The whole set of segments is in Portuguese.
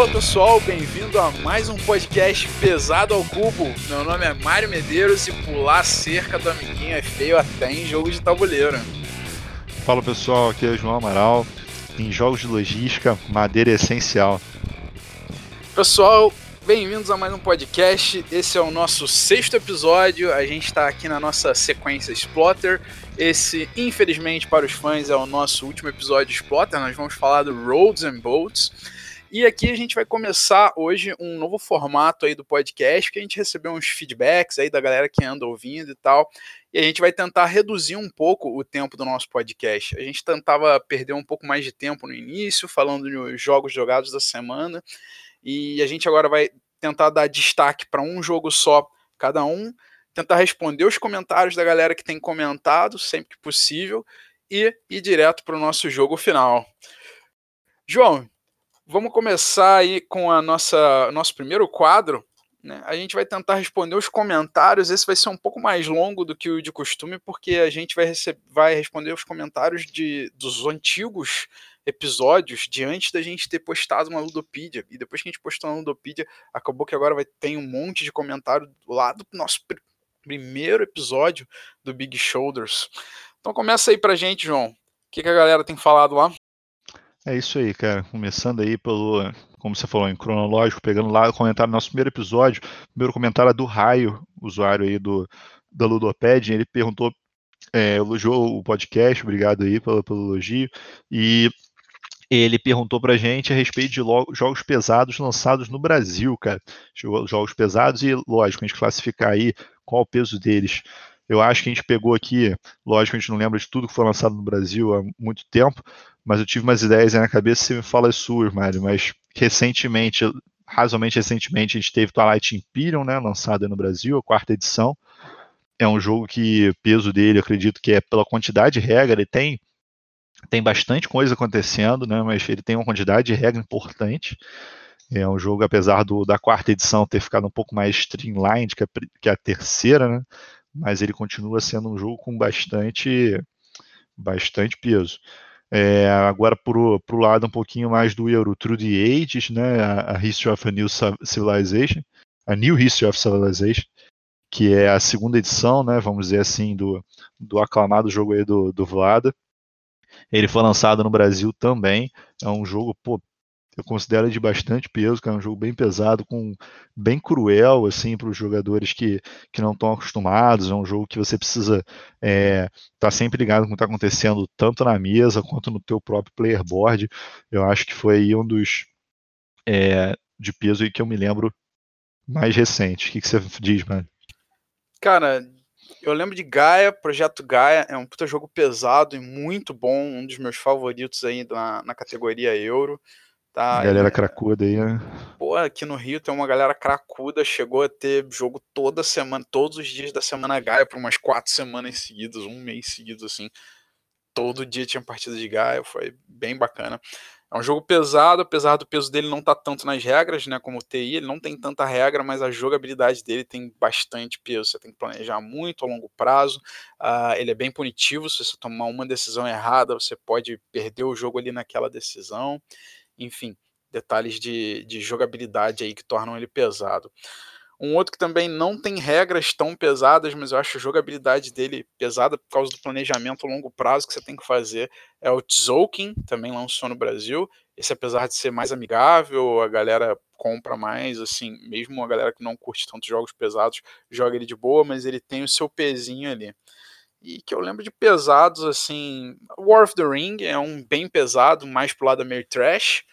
Fala pessoal, bem-vindo a mais um podcast Pesado ao Cubo. Meu nome é Mário Medeiros e pular cerca do amiguinho é feio até em jogo de tabuleiro. Fala pessoal, aqui é João Amaral. Em jogos de logística, madeira é essencial. Pessoal, bem-vindos a mais um podcast. Esse é o nosso sexto episódio. A gente está aqui na nossa sequência Splotter. Esse, infelizmente, para os fãs, é o nosso último episódio Splotter. Nós vamos falar do Roads and Boats. E aqui a gente vai começar hoje um novo formato aí do podcast, que a gente recebeu uns feedbacks aí da galera que anda ouvindo e tal. E a gente vai tentar reduzir um pouco o tempo do nosso podcast. A gente tentava perder um pouco mais de tempo no início, falando dos jogos jogados da semana. E a gente agora vai tentar dar destaque para um jogo só cada um, tentar responder os comentários da galera que tem comentado, sempre que possível, e ir direto para o nosso jogo final. João, Vamos começar aí com a nossa nosso primeiro quadro. Né? A gente vai tentar responder os comentários. Esse vai ser um pouco mais longo do que o de costume, porque a gente vai, vai responder os comentários de, dos antigos episódios de antes da gente ter postado uma Ludopedia. E depois que a gente postou na Ludopedia, acabou que agora vai ter um monte de comentário lá do nosso pr primeiro episódio do Big Shoulders. Então começa aí pra gente, João. O que, que a galera tem falado lá? É isso aí, cara. Começando aí pelo, como você falou, em cronológico, pegando lá o comentário do nosso primeiro episódio. Primeiro comentário é do Raio, usuário aí do, da Ludoped. Ele perguntou, é, elogiou o podcast, obrigado aí pelo, pelo elogio. E ele perguntou pra gente a respeito de jogos pesados lançados no Brasil, cara. Jogos pesados e, lógico, a gente classificar aí qual o peso deles. Eu acho que a gente pegou aqui, lógico, a gente não lembra de tudo que foi lançado no Brasil há muito tempo, mas eu tive umas ideias aí na cabeça, você me fala as suas, Mário, mas recentemente, razoavelmente recentemente, a gente teve Twilight Imperium, né, lançado no Brasil, a quarta edição, é um jogo que peso dele, acredito que é pela quantidade de regra, ele tem tem bastante coisa acontecendo, né, mas ele tem uma quantidade de regra importante, é um jogo, apesar do, da quarta edição ter ficado um pouco mais streamlined que a, que a terceira, né, mas ele continua sendo um jogo com bastante bastante peso. É, agora, para o lado um pouquinho mais do Euro, Through the Ages, né, a, a History of a New Civilization, a New History of Civilization, que é a segunda edição, né, vamos dizer assim, do, do aclamado jogo aí do, do Vlada. Ele foi lançado no Brasil também. É um jogo pô, eu considero de bastante peso, que é um jogo bem pesado, com bem cruel assim para os jogadores que, que não estão acostumados. É um jogo que você precisa estar é, tá sempre ligado com o que está acontecendo, tanto na mesa quanto no teu próprio player board. Eu acho que foi um dos é, de peso aí que eu me lembro mais recente. O que, que você diz, mano? Cara, eu lembro de Gaia, Projeto Gaia, é um puta jogo pesado e muito bom, um dos meus favoritos aí na, na categoria Euro. Tá, galera e, cracuda aí, né? Pô, aqui no Rio tem uma galera cracuda, chegou a ter jogo toda semana, todos os dias da semana Gaia, por umas quatro semanas seguidas, um mês seguido, assim. Todo dia tinha partida de Gaia, foi bem bacana. É um jogo pesado, apesar do peso dele não estar tá tanto nas regras, né? Como o TI, ele não tem tanta regra, mas a jogabilidade dele tem bastante peso. Você tem que planejar muito a longo prazo. Uh, ele é bem punitivo. Se você tomar uma decisão errada, você pode perder o jogo ali naquela decisão enfim, detalhes de, de jogabilidade aí que tornam ele pesado. Um outro que também não tem regras tão pesadas, mas eu acho a jogabilidade dele pesada por causa do planejamento a longo prazo que você tem que fazer, é o Tzolk'in, também lançou no Brasil. Esse, apesar de ser mais amigável, a galera compra mais, assim, mesmo a galera que não curte tantos jogos pesados, joga ele de boa, mas ele tem o seu pezinho ali. E que eu lembro de pesados, assim, War of the Ring é um bem pesado, mais pro lado Mary Trash,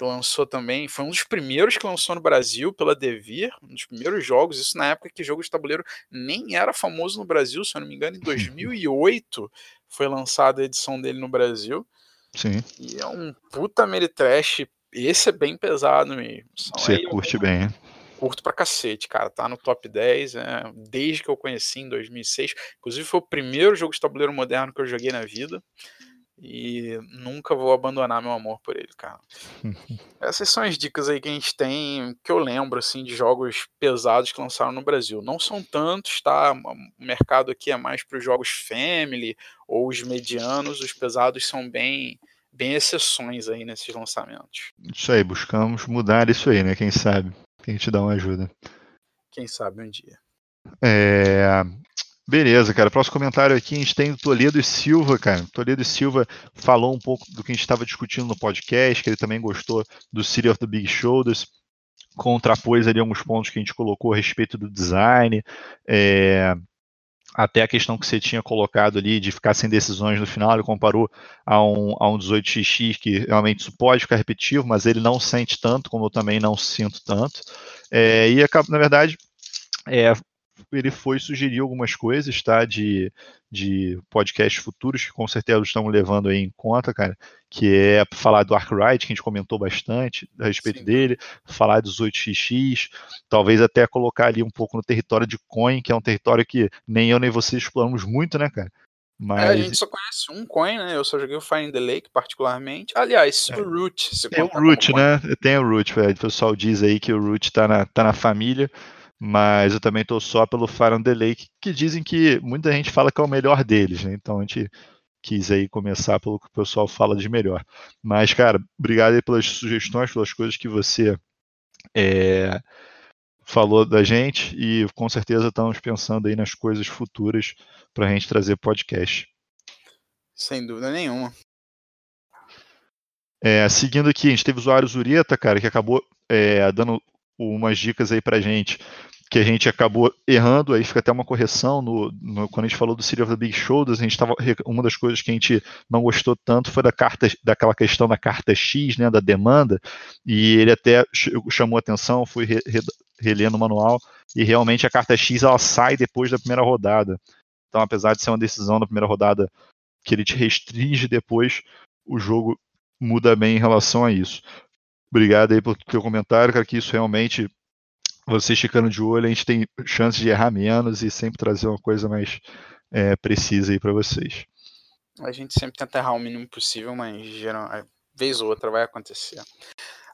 que lançou também, foi um dos primeiros que lançou no Brasil pela Devir, um dos primeiros jogos, isso na época que jogo de tabuleiro nem era famoso no Brasil, se eu não me engano, em 2008 foi lançada a edição dele no Brasil. Sim. E é um puta Meritrash, esse é bem pesado mesmo. Você curte eu, bem, hein? Curto pra cacete, cara, tá no top 10, é, desde que eu conheci em 2006, inclusive foi o primeiro jogo de tabuleiro moderno que eu joguei na vida. E nunca vou abandonar meu amor por ele, cara. Essas são as dicas aí que a gente tem, que eu lembro, assim, de jogos pesados que lançaram no Brasil. Não são tantos, tá? O mercado aqui é mais para os jogos family ou os medianos. Os pesados são bem, bem exceções aí nesses lançamentos. Isso aí, buscamos mudar isso aí, né? Quem sabe? Quem te dá uma ajuda. Quem sabe um dia. É... Beleza, cara. Próximo comentário aqui, a gente tem o Toledo e Silva, cara. Toledo e Silva falou um pouco do que a gente estava discutindo no podcast, que ele também gostou do City of the Big Shoulders, contrapôs ali alguns pontos que a gente colocou a respeito do design, é, até a questão que você tinha colocado ali de ficar sem decisões no final, ele comparou a um, a um 18xx que realmente isso pode ficar repetitivo, mas ele não sente tanto, como eu também não sinto tanto. É, e, na verdade, é, ele foi sugerir algumas coisas, tá? De, de podcasts futuros que com certeza estamos levando aí em conta, cara. Que é falar do Arkwright, que a gente comentou bastante a respeito Sim. dele, falar dos 8xx, talvez até colocar ali um pouco no território de Coin, que é um território que nem eu nem você exploramos muito, né, cara? Mas... É, a gente só conhece um coin, né? Eu só joguei o Fire in the Lake, particularmente. Aliás, é. o Root. Tem o Root, né? Tem o Root, velho. O pessoal diz aí que o Root tá na, tá na família mas eu também estou só pelo Fire on the Lake, que dizem que muita gente fala que é o melhor deles, né? Então a gente quis aí começar pelo que o pessoal fala de melhor. Mas, cara, obrigado aí pelas sugestões, pelas coisas que você é, falou da gente e com certeza estamos pensando aí nas coisas futuras para a gente trazer podcast. Sem dúvida nenhuma. É, seguindo aqui, a gente teve o usuário Zureta, cara, que acabou é, dando umas dicas aí pra gente que a gente acabou errando, aí fica até uma correção no, no, quando a gente falou do City of the Big Shoulders, a gente tava, uma das coisas que a gente não gostou tanto foi da carta, daquela questão da carta X, né, da demanda, e ele até chamou atenção, fui re, re, relendo o manual, e realmente a carta X ela sai depois da primeira rodada. Então, apesar de ser uma decisão da primeira rodada que ele te restringe depois, o jogo muda bem em relação a isso. Obrigado aí pelo teu comentário, cara, que isso realmente, você esticando de olho, a gente tem chance de errar menos e sempre trazer uma coisa mais é, precisa aí para vocês. A gente sempre tenta errar o mínimo possível, mas geral, vez ou outra vai acontecer.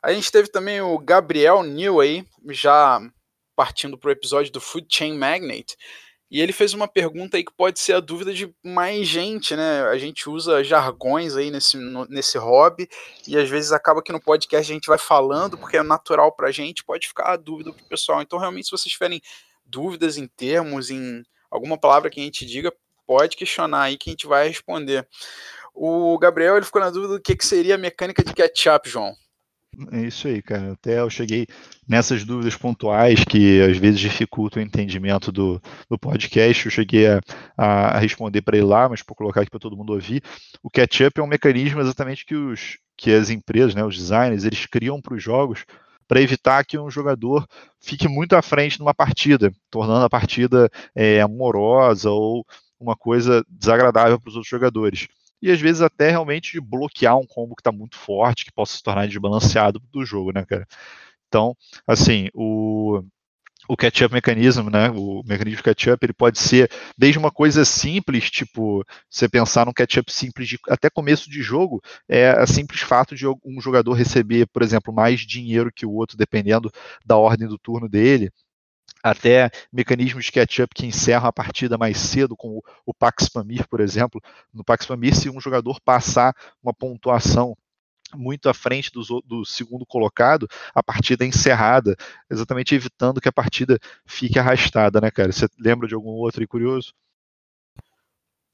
A gente teve também o Gabriel New aí, já partindo para o episódio do Food Chain Magnate, e ele fez uma pergunta aí que pode ser a dúvida de mais gente, né? A gente usa jargões aí nesse, no, nesse hobby e às vezes acaba que no podcast a gente vai falando porque é natural pra gente, pode ficar a dúvida pro pessoal. Então, realmente, se vocês tiverem dúvidas em termos, em alguma palavra que a gente diga, pode questionar aí que a gente vai responder. O Gabriel ele ficou na dúvida do que, que seria a mecânica de catch-up, João. É isso aí, cara. Até eu cheguei nessas dúvidas pontuais que às vezes dificultam o entendimento do, do podcast. Eu cheguei a, a responder para ele lá, mas para colocar aqui para todo mundo ouvir. O catch-up é um mecanismo exatamente que, os, que as empresas, né, os designers, eles criam para os jogos para evitar que um jogador fique muito à frente numa partida, tornando a partida é, amorosa ou uma coisa desagradável para os outros jogadores e às vezes até realmente bloquear um combo que está muito forte, que possa se tornar desbalanceado do jogo, né, cara? Então, assim, o, o catch-up mecanismo, né? O mecanismo catch-up, ele pode ser desde uma coisa simples, tipo, você pensar num catch-up simples de, até começo de jogo, é a simples fato de um jogador receber, por exemplo, mais dinheiro que o outro, dependendo da ordem do turno dele até mecanismos de catch-up que encerram a partida mais cedo, como o Pax Pamir, por exemplo. No Pax Pamir, se um jogador passar uma pontuação muito à frente do, do, segundo colocado, a partida é encerrada, exatamente evitando que a partida fique arrastada, né, cara? Você lembra de algum outro aí curioso?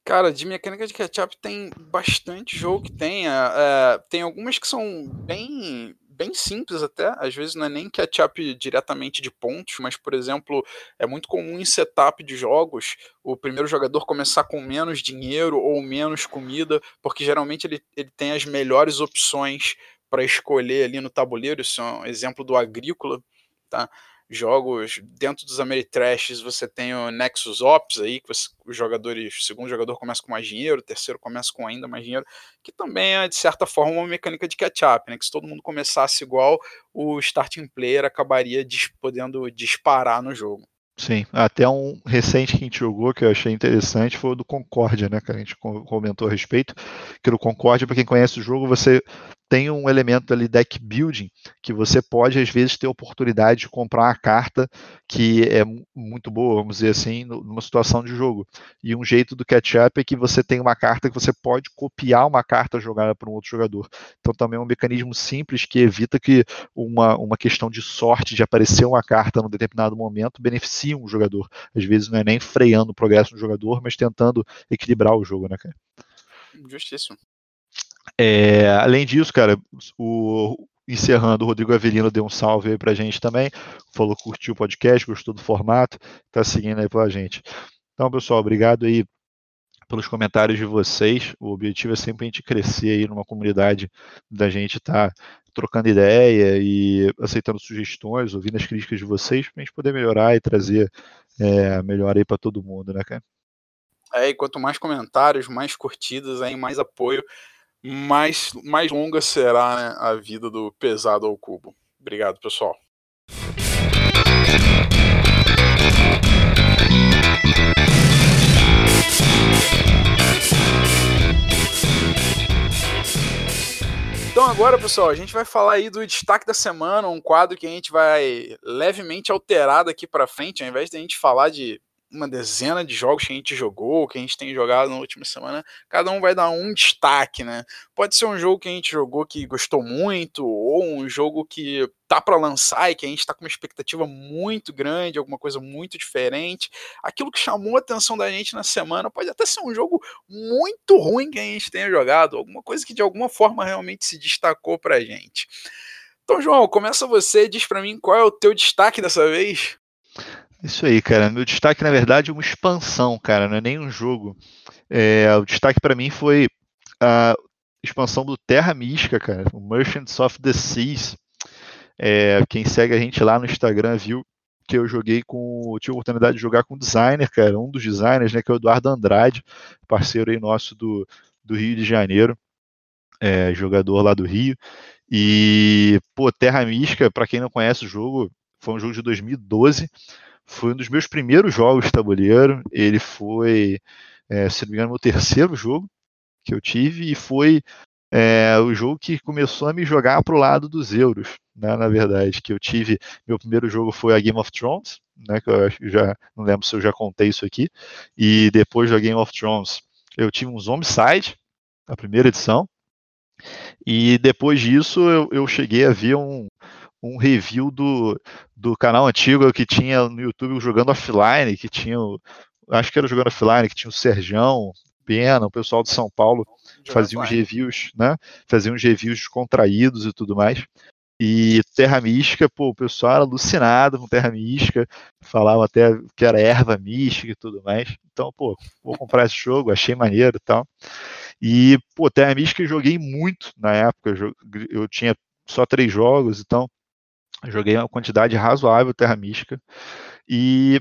Cara, de mecânica de catch-up tem bastante jogo que tem. É, tem algumas que são bem bem simples até, às vezes não é nem catch-up diretamente de pontos, mas, por exemplo, é muito comum em setup de jogos o primeiro jogador começar com menos dinheiro ou menos comida, porque geralmente ele, ele tem as melhores opções para escolher ali no tabuleiro, isso é um exemplo do agrícola, tá? Jogos dentro dos Ameritrashes você tem o Nexus Ops aí, que você, os jogadores, o segundo jogador começa com mais dinheiro, o terceiro começa com ainda mais dinheiro, que também é de certa forma uma mecânica de catch-up, né? Que se todo mundo começasse igual, o starting player acabaria dis podendo disparar no jogo. Sim, até um recente que a gente jogou que eu achei interessante foi o do Concórdia, né, que a gente comentou a respeito, que no Concórdia, para quem conhece o jogo, você tem um elemento ali deck building que você pode às vezes ter oportunidade de comprar uma carta que é muito boa, vamos dizer assim, numa situação de jogo. E um jeito do catch-up é que você tem uma carta que você pode copiar uma carta jogada por um outro jogador. Então também é um mecanismo simples que evita que uma, uma questão de sorte de aparecer uma carta num determinado momento beneficie um jogador. Às vezes não é nem freando o progresso do jogador, mas tentando equilibrar o jogo, né, cara? Justíssimo. É, além disso, cara, o, encerrando, o Rodrigo Avelino deu um salve aí pra gente também, falou curtiu o podcast, gostou do formato, tá seguindo aí pra gente. Então, pessoal, obrigado aí pelos comentários de vocês. O objetivo é sempre a gente crescer aí numa comunidade da gente estar tá trocando ideia e aceitando sugestões, ouvindo as críticas de vocês, para a gente poder melhorar e trazer é, melhor aí para todo mundo, né, cara? É, e quanto mais comentários, mais curtidas, aí mais apoio, mais, mais longa será né, a vida do pesado ao cubo. Obrigado, pessoal. Então agora, pessoal, a gente vai falar aí do destaque da semana, um quadro que a gente vai levemente alterar daqui para frente, ao invés de a gente falar de uma dezena de jogos que a gente jogou, que a gente tem jogado na última semana, cada um vai dar um destaque, né? Pode ser um jogo que a gente jogou que gostou muito, ou um jogo que tá para lançar e que a gente tá com uma expectativa muito grande, alguma coisa muito diferente. Aquilo que chamou a atenção da gente na semana pode até ser um jogo muito ruim que a gente tenha jogado, alguma coisa que de alguma forma realmente se destacou pra gente. Então, João, começa você, diz para mim qual é o teu destaque dessa vez. Isso aí, cara. Meu destaque, na verdade, é uma expansão, cara, não é nem um jogo. É, o destaque para mim foi a expansão do Terra Mística, cara, o Merchants of the Seas. É, quem segue a gente lá no Instagram viu que eu joguei com. tive a oportunidade de jogar com um designer, cara, um dos designers, né, que é o Eduardo Andrade, parceiro aí nosso do, do Rio de Janeiro, é, jogador lá do Rio. E, pô, Terra Mística, para quem não conhece o jogo, foi um jogo de 2012 foi um dos meus primeiros jogos de tabuleiro. Ele foi, é, se não me engano, meu terceiro jogo que eu tive e foi é, o jogo que começou a me jogar para o lado dos euros, né, na verdade. Que eu tive, meu primeiro jogo foi a Game of Thrones, né, que eu já não lembro se eu já contei isso aqui. E depois da Game of Thrones, eu tive um Zombicide, a primeira edição. E depois disso eu, eu cheguei a ver um, um review do, do canal antigo que tinha no YouTube jogando offline, que tinha, acho que era jogando offline, que tinha o Serjão, Pena, o pessoal de São Paulo fazia uns reviews, né? Fazia uns reviews descontraídos e tudo mais. E Terra Mística, pô, o pessoal era alucinado com Terra Mística, falava até que era erva mística e tudo mais. Então, pô, vou comprar esse jogo, achei maneiro e tal. E, pô, Terra Mística eu joguei muito na época, eu, eu tinha só três jogos, então Joguei uma quantidade razoável Terra Mística. E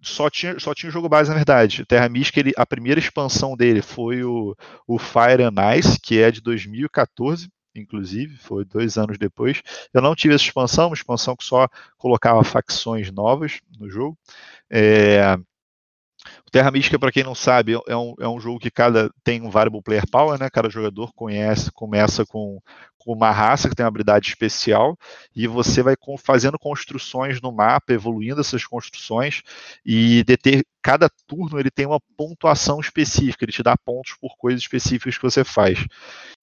só tinha, só tinha jogo base, na verdade. Terra Mística, ele, a primeira expansão dele foi o, o Fire and Ice, que é de 2014, inclusive, foi dois anos depois. Eu não tive essa expansão, uma expansão que só colocava facções novas no jogo. É, Terra Mística, para quem não sabe, é um, é um jogo que cada tem um variable player power, né? Cada jogador conhece, começa com, com uma raça que tem uma habilidade especial e você vai fazendo construções no mapa, evoluindo essas construções e deter, cada turno ele tem uma pontuação específica, ele te dá pontos por coisas específicas que você faz.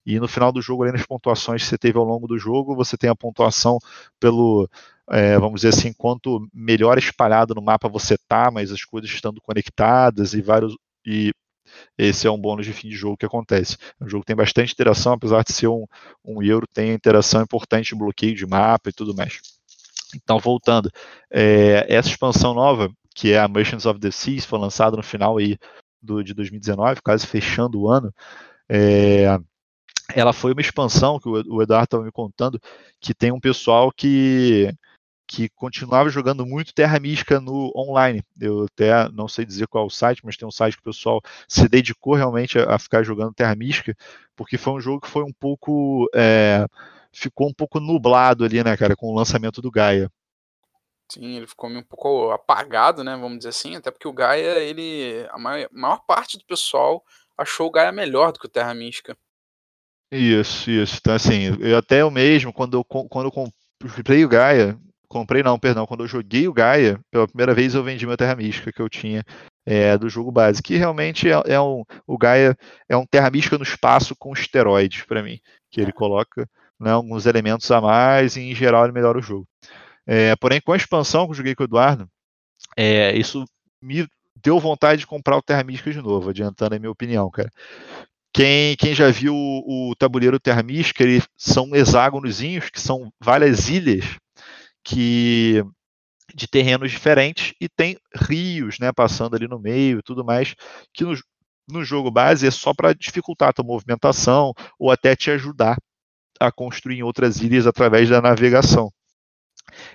E no final do jogo, além das pontuações que você teve ao longo do jogo, você tem a pontuação pelo é, vamos dizer assim, quanto melhor espalhado no mapa você tá, mas as coisas estando conectadas e vários e esse é um bônus de fim de jogo que acontece. O jogo tem bastante interação, apesar de ser um, um euro, tem interação importante, bloqueio de mapa e tudo mais. Então, voltando, é, essa expansão nova, que é a Merchants of the Seas, foi lançada no final aí do, de 2019, quase fechando o ano. É, ela foi uma expansão que o, Eduardo estava me contando, que tem um pessoal que que continuava jogando muito Terra Mística no online. Eu até não sei dizer qual é o site, mas tem um site que o pessoal se dedicou realmente a, a ficar jogando Terra Mística, porque foi um jogo que foi um pouco. É, ficou um pouco nublado ali, né, cara, com o lançamento do Gaia. Sim, ele ficou um pouco apagado, né, vamos dizer assim, até porque o Gaia, ele. A maior, maior parte do pessoal achou o Gaia melhor do que o Terra Mística. Isso, isso. Então, assim, eu até eu mesmo, quando eu, quando eu comprei o Gaia, comprei não, perdão, quando eu joguei o Gaia, pela primeira vez eu vendi meu Terra Mística que eu tinha é, do jogo base, que realmente é, é, um, o Gaia é um Terra Mística no espaço com esteroides para mim, que ele coloca né, alguns elementos a mais e em geral ele melhora o jogo. É, porém, com a expansão que eu joguei com o Eduardo, é, isso me deu vontade de comprar o Terra Mística de novo, adiantando a minha opinião, cara. Quem, quem já viu o, o tabuleiro Terra Mística, eles são hexágonozinhos, que são várias ilhas que de terrenos diferentes e tem rios, né, passando ali no meio e tudo mais, que no, no jogo base é só para dificultar a tua movimentação ou até te ajudar a construir em outras ilhas através da navegação.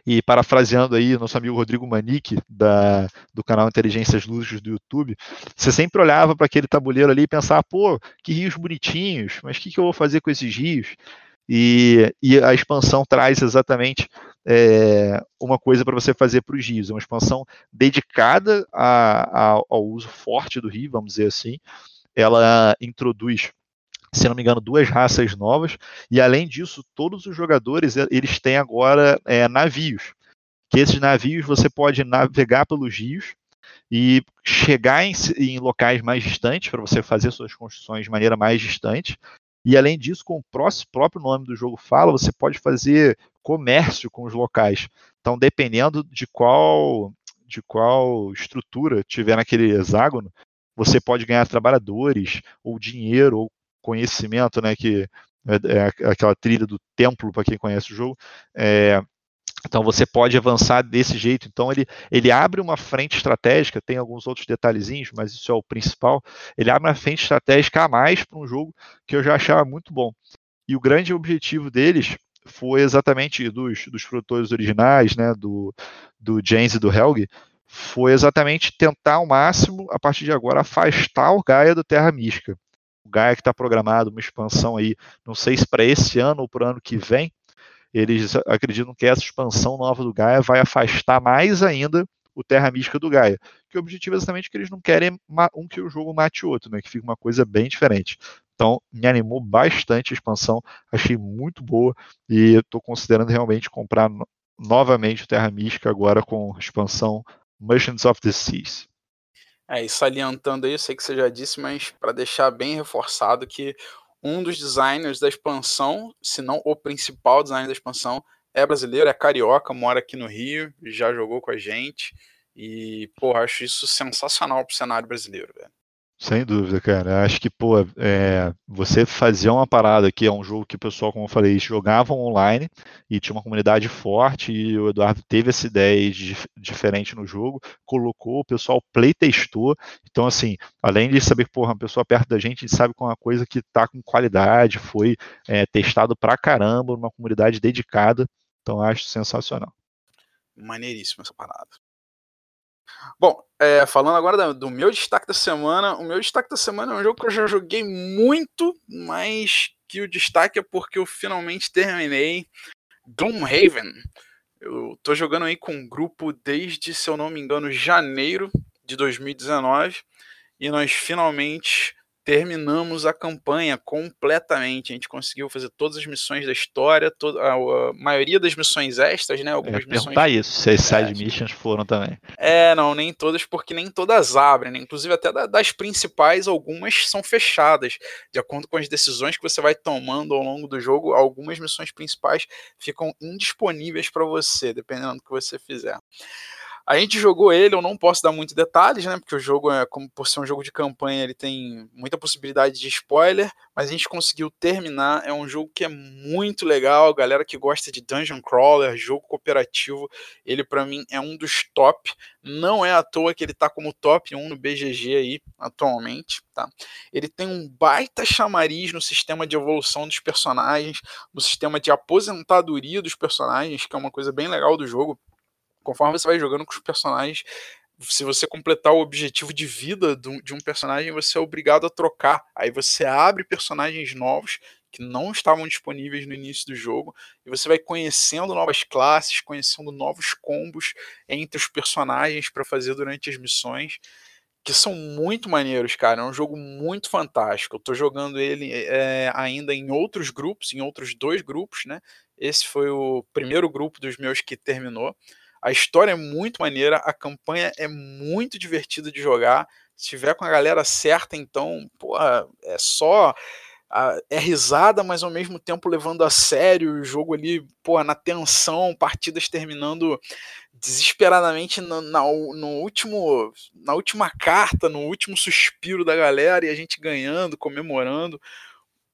E parafraseando aí nosso amigo Rodrigo Manique, da, do canal Inteligências Lúdicas do YouTube, você sempre olhava para aquele tabuleiro ali e pensava, pô, que rios bonitinhos, mas o que, que eu vou fazer com esses rios? E, e a expansão traz exatamente é, uma coisa para você fazer para os rios, é uma expansão dedicada a, a, ao uso forte do rio, vamos dizer assim. Ela introduz se não me engano, duas raças novas, e além disso, todos os jogadores eles têm agora é, navios. Que esses navios você pode navegar pelos rios e chegar em, em locais mais distantes para você fazer suas construções de maneira mais distante. E além disso, com o próprio nome do jogo fala, você pode fazer comércio com os locais. Então, dependendo de qual de qual estrutura tiver naquele hexágono, você pode ganhar trabalhadores, ou dinheiro, ou conhecimento, né, que é, é aquela trilha do templo para quem conhece o jogo. É, então você pode avançar desse jeito. Então ele, ele abre uma frente estratégica, tem alguns outros detalhezinhos, mas isso é o principal. Ele abre uma frente estratégica a mais para um jogo que eu já achava muito bom. E o grande objetivo deles foi exatamente dos, dos produtores originais, né, do, do James e do Helg, foi exatamente tentar ao máximo, a partir de agora, afastar o Gaia do Terra Mística o Gaia que está programado uma expansão aí, não sei se para esse ano ou para o ano que vem, eles acreditam que essa expansão nova do Gaia vai afastar mais ainda o Terra Mística do Gaia. Que o objetivo é exatamente que eles não querem um que o jogo mate o outro, né? Que fica uma coisa bem diferente. Então, me animou bastante a expansão, achei muito boa e estou considerando realmente comprar no novamente o Terra Mística agora com a expansão Merchants of the Seas. É, e salientando aí, eu sei que você já disse, mas para deixar bem reforçado que um dos designers da expansão, se não o principal designer da expansão, é brasileiro, é carioca, mora aqui no Rio, já jogou com a gente. E, pô, acho isso sensacional pro cenário brasileiro, velho. Sem dúvida, cara. Acho que, pô, é, você fazer uma parada que é um jogo que o pessoal, como eu falei, jogavam online e tinha uma comunidade forte e o Eduardo teve essa ideia de, diferente no jogo, colocou, o pessoal playtestou. Então, assim, além de saber porra, uma pessoa perto da gente, a gente sabe que é uma coisa que tá com qualidade, foi é, testado pra caramba, numa comunidade dedicada. Então, acho sensacional. Maneiríssimo essa parada. Bom, é, falando agora do meu destaque da semana, o meu destaque da semana é um jogo que eu já joguei muito, mas que o destaque é porque eu finalmente terminei Gloomhaven. Eu tô jogando aí com um grupo desde, se eu não me engano, janeiro de 2019 e nós finalmente terminamos a campanha completamente. A gente conseguiu fazer todas as missões da história, toda, a, a maioria das missões extras, né? Algumas Eu missões. Perguntar isso, se as side é, missions foram também. É, não, nem todas, porque nem todas abrem, né? Inclusive, até das principais, algumas são fechadas. De acordo com as decisões que você vai tomando ao longo do jogo, algumas missões principais ficam indisponíveis para você, dependendo do que você fizer. A gente jogou ele, eu não posso dar muitos detalhes, né? Porque o jogo é, como por ser um jogo de campanha, ele tem muita possibilidade de spoiler, mas a gente conseguiu terminar. É um jogo que é muito legal, galera que gosta de dungeon crawler, jogo cooperativo, ele para mim é um dos top. Não é à toa que ele tá como top 1 no BGG aí atualmente, tá? Ele tem um baita chamariz no sistema de evolução dos personagens, no sistema de aposentadoria dos personagens, que é uma coisa bem legal do jogo conforme você vai jogando com os personagens, se você completar o objetivo de vida de um personagem, você é obrigado a trocar. Aí você abre personagens novos que não estavam disponíveis no início do jogo e você vai conhecendo novas classes, conhecendo novos combos entre os personagens para fazer durante as missões. que são muito maneiros, cara. É um jogo muito fantástico. Eu tô jogando ele é, ainda em outros grupos, em outros dois grupos, né? Esse foi o primeiro grupo dos meus que terminou. A história é muito maneira, a campanha é muito divertida de jogar. Se tiver com a galera certa, então, pô, é só é risada, mas ao mesmo tempo levando a sério o jogo ali, pô, na tensão, partidas terminando desesperadamente na, no último, na última carta, no último suspiro da galera e a gente ganhando, comemorando.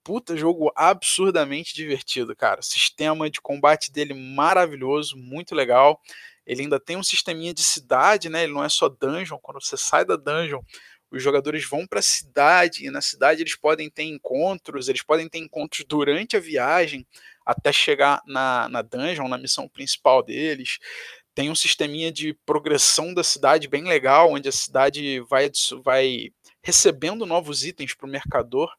Puta jogo absurdamente divertido, cara. Sistema de combate dele maravilhoso, muito legal. Ele ainda tem um sisteminha de cidade, né? Ele não é só dungeon. Quando você sai da dungeon, os jogadores vão para a cidade e na cidade eles podem ter encontros, eles podem ter encontros durante a viagem até chegar na, na dungeon, na missão principal deles. Tem um sisteminha de progressão da cidade bem legal, onde a cidade vai, vai recebendo novos itens para o mercador,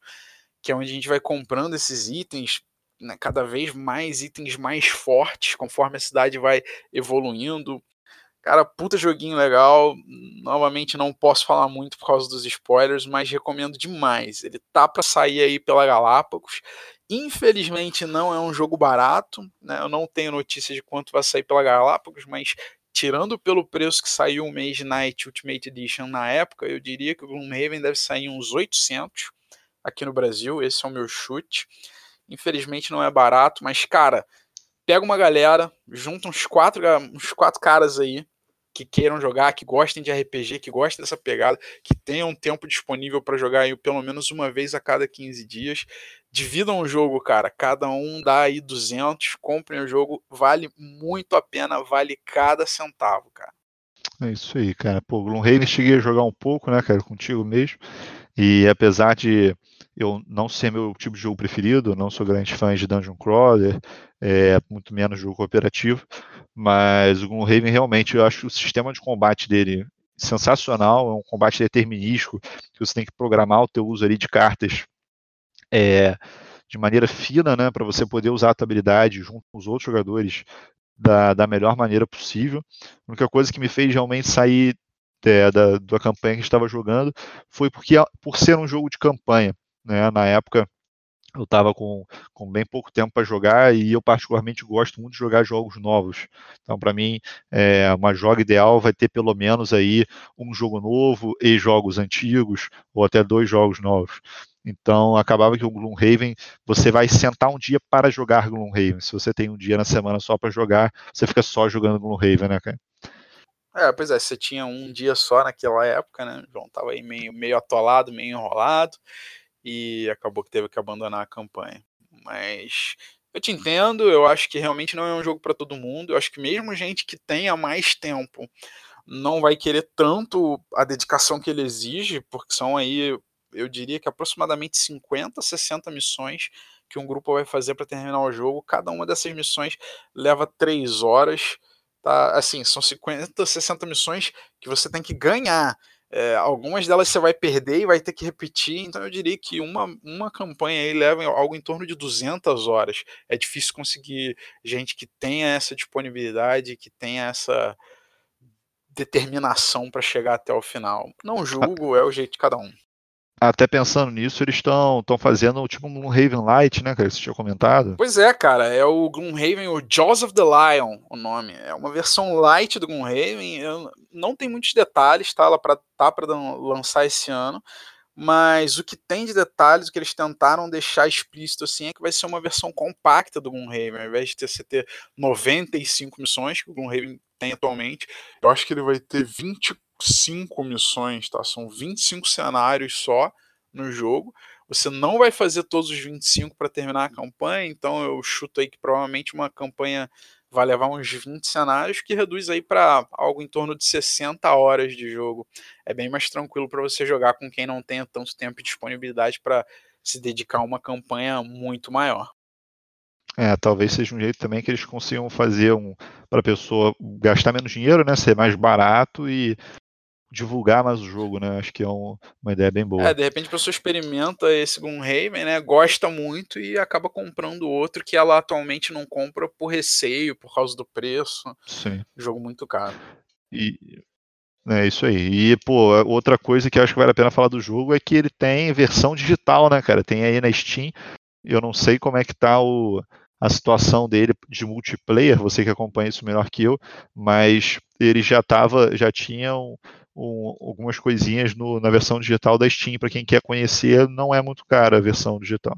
que é onde a gente vai comprando esses itens, né, cada vez mais itens mais fortes, conforme a cidade vai evoluindo. Cara, puta joguinho legal. Novamente não posso falar muito por causa dos spoilers, mas recomendo demais. Ele tá para sair aí pela Galápagos. Infelizmente não é um jogo barato, né? Eu não tenho notícia de quanto vai sair pela Galápagos, mas tirando pelo preço que saiu o Mage Knight Ultimate Edition na época, eu diria que o Gloomhaven deve sair uns 800 aqui no Brasil. Esse é o meu chute. Infelizmente não é barato, mas cara, pega uma galera, junta uns quatro, uns quatro caras aí que queiram jogar, que gostem de RPG, que gostem dessa pegada, que tenham um tempo disponível para jogar aí pelo menos uma vez a cada 15 dias. Dividam o jogo, cara. Cada um dá aí 200, comprem o jogo, vale muito a pena, vale cada centavo, cara. É isso aí, cara. Pô, Gloomhaven cheguei a jogar um pouco, né, cara, contigo mesmo. E apesar de eu não ser meu tipo de jogo preferido, não sou grande fã de Dungeon Crawler, é, muito menos jogo cooperativo, mas o Gloomhaven realmente, eu acho o sistema de combate dele sensacional, é um combate determinístico, que você tem que programar o teu uso ali de cartas é, de maneira fina, né, para você poder usar a tua habilidade junto com os outros jogadores da, da melhor maneira possível. A única coisa que me fez realmente sair é, da, da campanha que estava jogando foi porque por ser um jogo de campanha, né, na época eu estava com, com bem pouco tempo para jogar e eu particularmente gosto muito de jogar jogos novos. Então, para mim, é, uma joga ideal vai ter pelo menos aí um jogo novo e jogos antigos ou até dois jogos novos. Então, acabava que o Gloomhaven, você vai sentar um dia para jogar Gloomhaven. Se você tem um dia na semana só para jogar, você fica só jogando Gloomhaven, né, cara? É, pois é, você tinha um dia só naquela época, né? João tava aí meio, meio atolado, meio enrolado e acabou que teve que abandonar a campanha. Mas eu te entendo, eu acho que realmente não é um jogo para todo mundo. Eu acho que mesmo gente que tenha mais tempo não vai querer tanto a dedicação que ele exige, porque são aí, eu diria que aproximadamente 50, 60 missões que um grupo vai fazer para terminar o jogo. Cada uma dessas missões leva 3 horas. Tá? Assim, são 50, 60 missões que você tem que ganhar. É, algumas delas você vai perder e vai ter que repetir, então eu diria que uma, uma campanha aí leva algo em torno de 200 horas. É difícil conseguir gente que tenha essa disponibilidade, que tenha essa determinação para chegar até o final. Não julgo, é o jeito de cada um. Até pensando nisso, eles estão fazendo tipo um Raven Light, né, cara? Você tinha comentado. Pois é, cara. É o Gloomhaven, o Jaws of the Lion, o nome. É uma versão light do Gloomhaven. Não tem muitos detalhes, tá? Ela pra, tá para lançar esse ano. Mas o que tem de detalhes, o que eles tentaram deixar explícito assim, é que vai ser uma versão compacta do Gloomhaven. Ao invés de ter, ter 95 missões, que o Gloomhaven tem atualmente, eu acho que ele vai ter 20 cinco missões, tá? São 25 cenários só no jogo. Você não vai fazer todos os 25 para terminar a campanha, então eu chuto aí que provavelmente uma campanha vai levar uns 20 cenários, que reduz aí para algo em torno de 60 horas de jogo. É bem mais tranquilo para você jogar com quem não tenha tanto tempo e disponibilidade para se dedicar a uma campanha muito maior. É, talvez seja um jeito também que eles consigam fazer um para a pessoa gastar menos dinheiro, né, ser mais barato e divulgar mais o jogo, né? Acho que é um, uma ideia bem boa. É, de repente a pessoa experimenta esse Gloomhaven, né? Gosta muito e acaba comprando outro que ela atualmente não compra por receio, por causa do preço. Sim. Jogo muito caro. E, É isso aí. E, pô, outra coisa que eu acho que vale a pena falar do jogo é que ele tem versão digital, né, cara? Tem aí na Steam. Eu não sei como é que tá o, a situação dele de multiplayer, você que acompanha isso melhor que eu, mas ele já tava, já tinha um, um, algumas coisinhas no, na versão digital da Steam, para quem quer conhecer, não é muito cara a versão digital.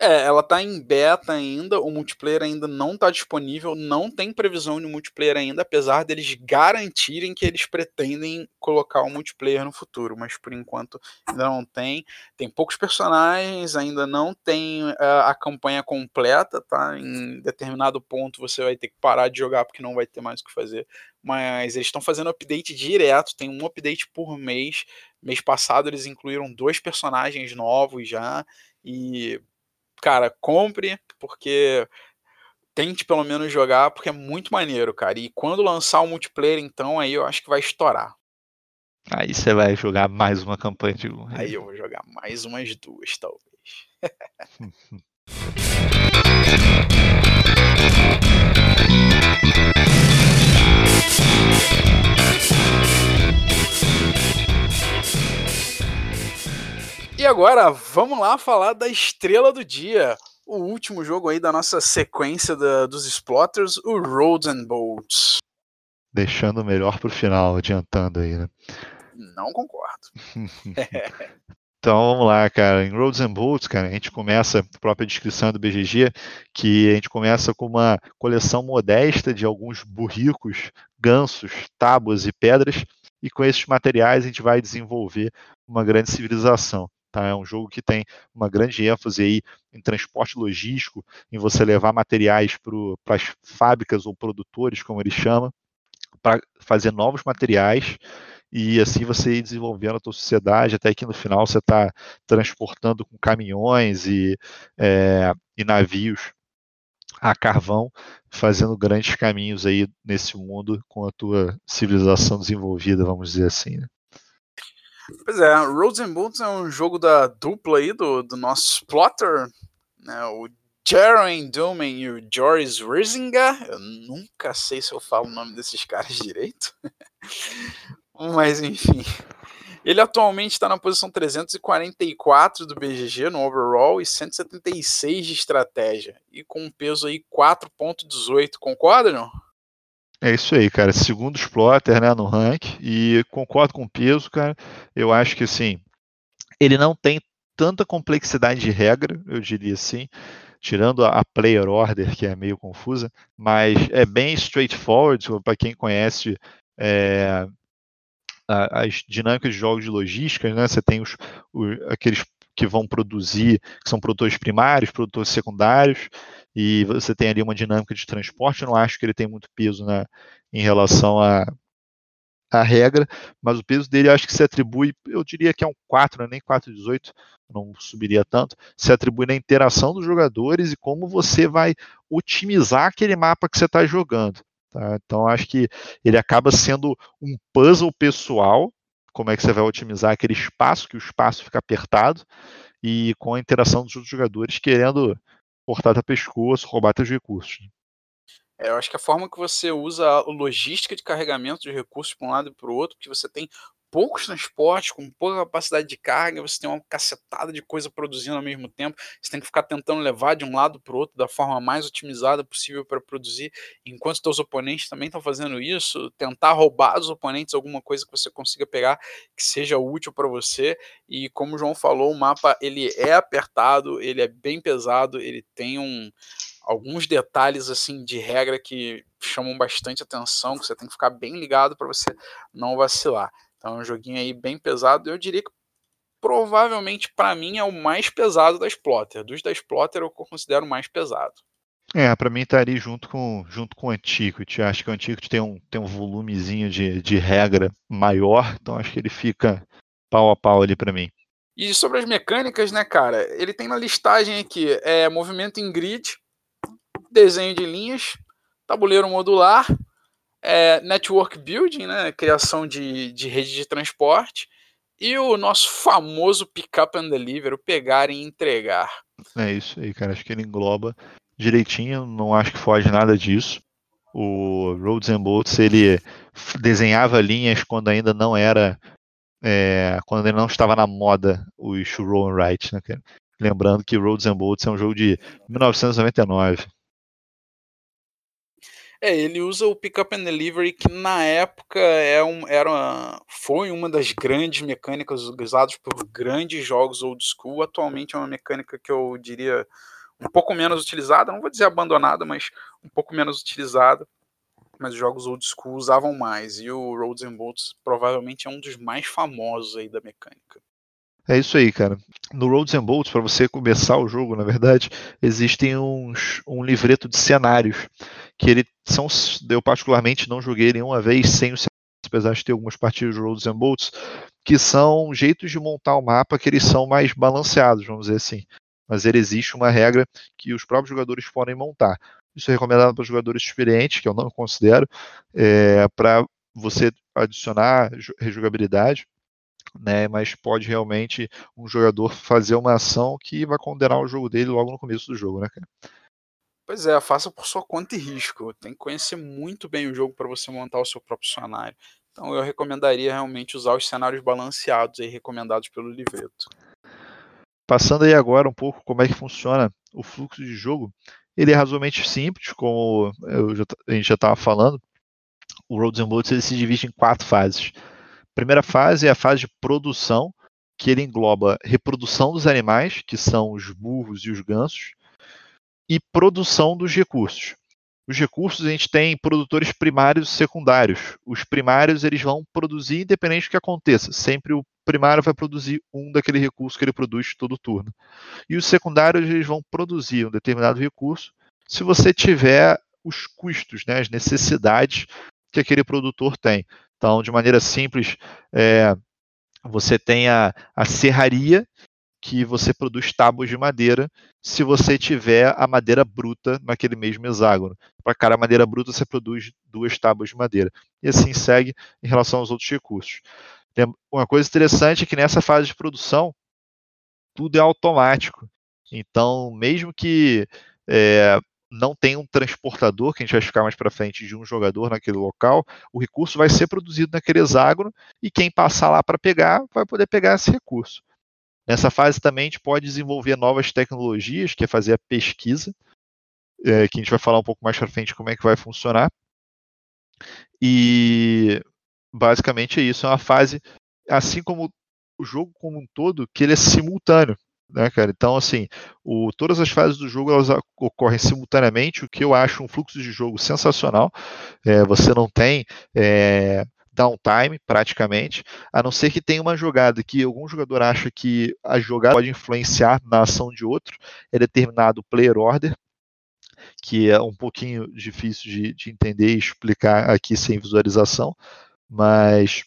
É, ela tá em beta ainda, o multiplayer ainda não tá disponível, não tem previsão de multiplayer ainda, apesar deles garantirem que eles pretendem colocar o multiplayer no futuro, mas por enquanto ainda não tem. Tem poucos personagens, ainda não tem uh, a campanha completa, tá? Em determinado ponto você vai ter que parar de jogar porque não vai ter mais o que fazer. Mas eles estão fazendo update direto, tem um update por mês. Mês passado eles incluíram dois personagens novos já. E cara, compre, porque tente pelo menos jogar, porque é muito maneiro, cara. E quando lançar o multiplayer, então, aí eu acho que vai estourar. Aí você vai jogar mais uma campanha de Gloom. Aí eu vou jogar mais umas duas, talvez. E agora, vamos lá falar da estrela do dia. O último jogo aí da nossa sequência da, dos Splotters, o Roads and Bolts. Deixando o melhor pro final, adiantando aí, né? Não concordo. Então vamos lá, cara. Em Roads and Bolts, cara, a gente começa, a própria descrição do BGG, que a gente começa com uma coleção modesta de alguns burricos, gansos, tábuas e pedras, e com esses materiais a gente vai desenvolver uma grande civilização. Tá? É um jogo que tem uma grande ênfase aí em transporte logístico, em você levar materiais para as fábricas ou produtores, como eles chamam, para fazer novos materiais e assim você ir desenvolvendo a sua sociedade até que no final você está transportando com caminhões e, é, e navios a carvão, fazendo grandes caminhos aí nesse mundo com a tua civilização desenvolvida, vamos dizer assim. Né? Pois é, Roads and Boots é um jogo da dupla aí do, do nosso plotter, né, o Jaren Duman e o Joris Rizinga. Eu nunca sei se eu falo o nome desses caras direito. Mas enfim. Ele atualmente está na posição 344 do BGG no overall e 176 de estratégia. E com um peso aí 4.18. Concorda, não? É isso aí, cara. Segundo exploiter, né, no rank. E concordo com o peso, cara. Eu acho que, assim, ele não tem tanta complexidade de regra, eu diria assim, tirando a, player order, que é meio confusa, mas é bem straightforward para quem conhece é, as dinâmicas de jogos de logística, né? Você tem os, os, aqueles que vão produzir, que são produtores primários, produtores secundários, e você tem ali uma dinâmica de transporte. Eu não acho que ele tem muito peso na, em relação à a, a, regra, mas o peso dele acho que se atribui, eu diria que é um 4, né, nem 4,18, não subiria tanto, se atribui na interação dos jogadores e como você vai otimizar aquele mapa que você está jogando. Tá? Então acho que ele acaba sendo um puzzle pessoal, como é que você vai otimizar aquele espaço, que o espaço fica apertado, e com a interação dos outros jogadores querendo cortar teu pescoço, roubar teus recursos. É, eu acho que a forma que você usa a logística de carregamento de recursos para um lado e para o outro, que você tem poucos transportes, com pouca capacidade de carga, você tem uma cacetada de coisa produzindo ao mesmo tempo, você tem que ficar tentando levar de um lado para o outro da forma mais otimizada possível para produzir, enquanto seus oponentes também estão fazendo isso, tentar roubar dos oponentes alguma coisa que você consiga pegar que seja útil para você, e como o João falou, o mapa ele é apertado, ele é bem pesado, ele tem um alguns detalhes assim de regra que chamam bastante atenção, que você tem que ficar bem ligado para você não vacilar. Então é um joguinho aí bem pesado. Eu diria que provavelmente para mim é o mais pesado da Splotter. Dos da Splotter eu considero o mais pesado. É, para mim estaria tá junto com, junto com o Antiquity. Acho que o Antiquity tem um, tem um volumezinho de, de regra maior, então acho que ele fica pau a pau ali para mim. E sobre as mecânicas, né, cara? Ele tem na listagem aqui é, movimento em grid, desenho de linhas, tabuleiro modular, é, network building, né, criação de, de rede de transporte, e o nosso famoso pick-up and deliver, o pegar e entregar. É isso aí, cara. Acho que ele engloba direitinho, não acho que foge nada disso. O Roads and Bolts ele desenhava linhas quando ainda não era é, quando ele não estava na moda os roll and write, né, Lembrando que Roads and Bolts é um jogo de 1999. É, ele usa o Pickup and Delivery, que na época é um, era uma, foi uma das grandes mecânicas usadas por grandes jogos old school. Atualmente é uma mecânica que eu diria um pouco menos utilizada, não vou dizer abandonada, mas um pouco menos utilizada. Mas os jogos old school usavam mais. E o Roads and Bolts provavelmente é um dos mais famosos aí da mecânica. É isso aí, cara. No Roads and Bolts, para você começar o jogo, na verdade, existem uns, um livreto de cenários que ele são, eu particularmente não joguei nenhuma vez sem o cenário, apesar de ter algumas partidas de Roads and Bolts, que são jeitos de montar o mapa que eles são mais balanceados, vamos dizer assim. Mas ele existe uma regra que os próprios jogadores podem montar. Isso é recomendado para jogadores experientes, que eu não considero, é, para você adicionar rejogabilidade né? Mas pode realmente um jogador fazer uma ação que vai condenar o jogo dele logo no começo do jogo, né, cara? Pois é, faça por sua conta e risco. Tem que conhecer muito bem o jogo para você montar o seu próprio cenário. Então eu recomendaria realmente usar os cenários balanceados aí recomendados pelo livreto. Passando aí agora um pouco como é que funciona o fluxo de jogo, ele é razoavelmente simples, como já, a gente já estava falando. O Roads and Boats ele se divide em quatro fases primeira fase é a fase de produção, que ele engloba reprodução dos animais, que são os burros e os gansos, e produção dos recursos. Os recursos a gente tem produtores primários e secundários. Os primários eles vão produzir independente do que aconteça. Sempre o primário vai produzir um daquele recurso que ele produz todo turno. E os secundários eles vão produzir um determinado recurso se você tiver os custos, né, as necessidades que aquele produtor tem. Então, de maneira simples, é, você tem a, a serraria, que você produz tábuas de madeira se você tiver a madeira bruta naquele mesmo hexágono. Para cada madeira bruta, você produz duas tábuas de madeira. E assim segue em relação aos outros recursos. Uma coisa interessante é que nessa fase de produção, tudo é automático. Então, mesmo que é, não tem um transportador, que a gente vai ficar mais para frente, de um jogador naquele local, o recurso vai ser produzido naquele hexágono e quem passar lá para pegar vai poder pegar esse recurso. Nessa fase também a gente pode desenvolver novas tecnologias, que é fazer a pesquisa, é, que a gente vai falar um pouco mais para frente como é que vai funcionar. E basicamente é isso, é uma fase, assim como o jogo como um todo, que ele é simultâneo né, cara? Então, assim, o, todas as fases do jogo elas ocorrem simultaneamente, o que eu acho um fluxo de jogo sensacional. É, você não tem é, downtime, praticamente, a não ser que tenha uma jogada que algum jogador acha que a jogada pode influenciar na ação de outro, é determinado player order, que é um pouquinho difícil de, de entender e explicar aqui sem visualização, mas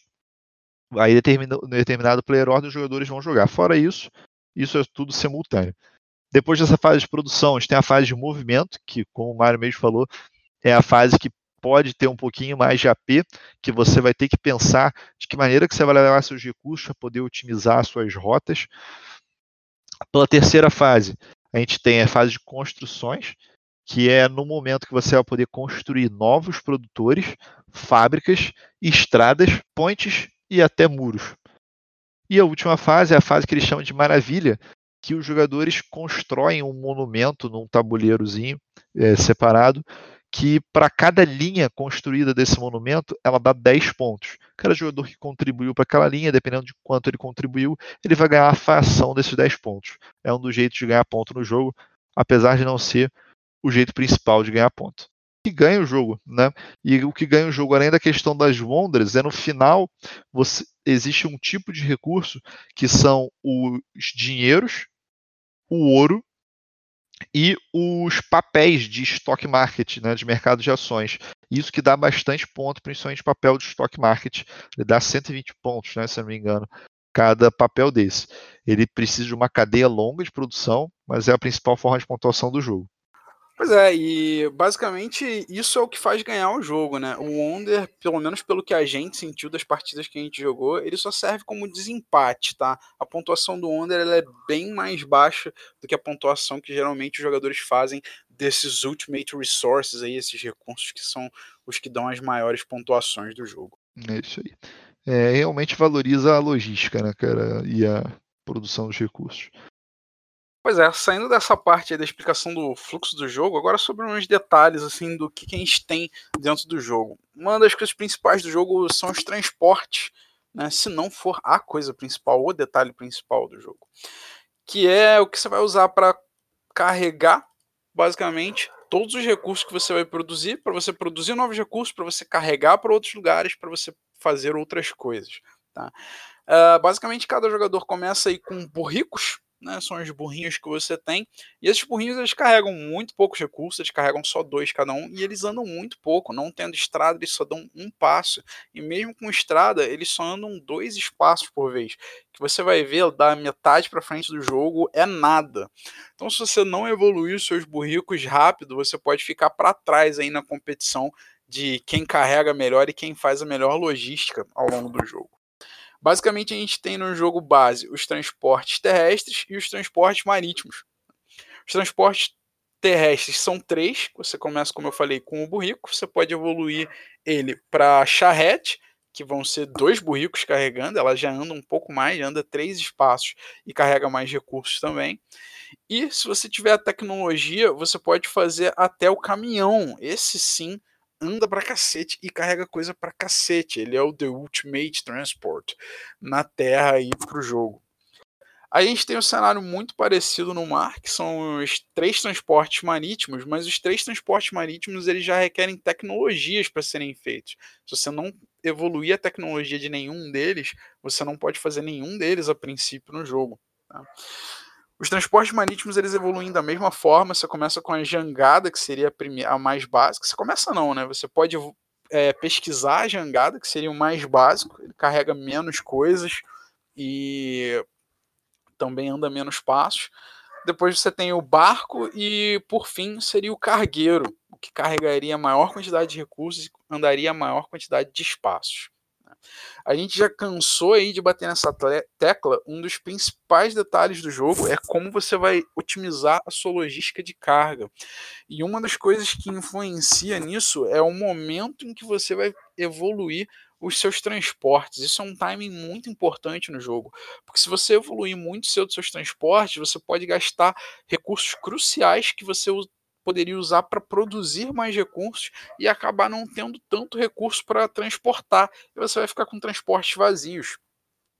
aí determina, determinado player order os jogadores vão jogar. Fora isso, isso é tudo simultâneo. Depois dessa fase de produção, a gente tem a fase de movimento, que, como o Mário mesmo falou, é a fase que pode ter um pouquinho mais de AP, que você vai ter que pensar de que maneira que você vai levar seus recursos para poder otimizar suas rotas. Pela terceira fase, a gente tem a fase de construções, que é no momento que você vai poder construir novos produtores, fábricas, estradas, pontes e até muros. E a última fase é a fase que eles chamam de maravilha, que os jogadores constroem um monumento num tabuleirozinho é, separado, que para cada linha construída desse monumento, ela dá 10 pontos. Cada jogador que contribuiu para aquela linha, dependendo de quanto ele contribuiu, ele vai ganhar a fração desses 10 pontos. É um dos jeitos de ganhar ponto no jogo, apesar de não ser o jeito principal de ganhar ponto que ganha o jogo, né? E o que ganha o jogo, além da questão das Wonders, é no final você existe um tipo de recurso que são os dinheiros, o ouro e os papéis de stock market, né, de mercado de ações. Isso que dá bastante ponto, principalmente papel de stock market. Ele dá 120 pontos, né, se não me engano, cada papel desse. Ele precisa de uma cadeia longa de produção, mas é a principal forma de pontuação do jogo. Pois é, e basicamente isso é o que faz ganhar o jogo, né? O Wonder, pelo menos pelo que a gente sentiu das partidas que a gente jogou, ele só serve como desempate, tá? A pontuação do Wonder ela é bem mais baixa do que a pontuação que geralmente os jogadores fazem desses Ultimate Resources aí, esses recursos que são os que dão as maiores pontuações do jogo. É isso aí. É, realmente valoriza a logística, né, cara, e a produção dos recursos. Pois é, saindo dessa parte da explicação do fluxo do jogo, agora sobre uns detalhes assim do que, que a gente tem dentro do jogo. Uma das coisas principais do jogo são os transportes, né? Se não for a coisa principal, o detalhe principal do jogo, que é o que você vai usar para carregar, basicamente, todos os recursos que você vai produzir, para você produzir novos recursos, para você carregar para outros lugares, para você fazer outras coisas. Tá? Uh, basicamente, cada jogador começa aí com burricos, né, são os burrinhos que você tem. E esses burrinhos eles carregam muito poucos recursos, eles carregam só dois cada um, e eles andam muito pouco. Não tendo estrada, eles só dão um passo. E mesmo com estrada, eles só andam dois espaços por vez. Que você vai ver da metade para frente do jogo é nada. Então, se você não evoluir os seus burricos rápido, você pode ficar para trás aí na competição de quem carrega melhor e quem faz a melhor logística ao longo do jogo. Basicamente, a gente tem no jogo base os transportes terrestres e os transportes marítimos. Os transportes terrestres são três. Você começa, como eu falei, com o burrico. Você pode evoluir ele para charrete, que vão ser dois burricos carregando. Ela já anda um pouco mais, anda três espaços e carrega mais recursos também. E se você tiver a tecnologia, você pode fazer até o caminhão. Esse sim anda pra cacete e carrega coisa pra cacete. Ele é o The Ultimate Transport na Terra aí pro jogo. A gente tem um cenário muito parecido no mar, que são os três transportes marítimos, mas os três transportes marítimos eles já requerem tecnologias para serem feitos. Se você não evoluir a tecnologia de nenhum deles, você não pode fazer nenhum deles a princípio no jogo. Tá? Os transportes marítimos eles evoluem da mesma forma. Você começa com a jangada, que seria a, primeira, a mais básica. Você começa não, né? Você pode é, pesquisar a jangada, que seria o mais básico. Ele carrega menos coisas e também anda menos passos. Depois você tem o barco e, por fim, seria o cargueiro, que carregaria a maior quantidade de recursos e andaria a maior quantidade de espaços. A gente já cansou aí de bater nessa tecla. Um dos principais detalhes do jogo é como você vai otimizar a sua logística de carga. E uma das coisas que influencia nisso é o momento em que você vai evoluir os seus transportes. Isso é um timing muito importante no jogo, porque se você evoluir muito cedo seus transportes, você pode gastar recursos cruciais que você poderia usar para produzir mais recursos e acabar não tendo tanto recurso para transportar. E você vai ficar com transportes vazios.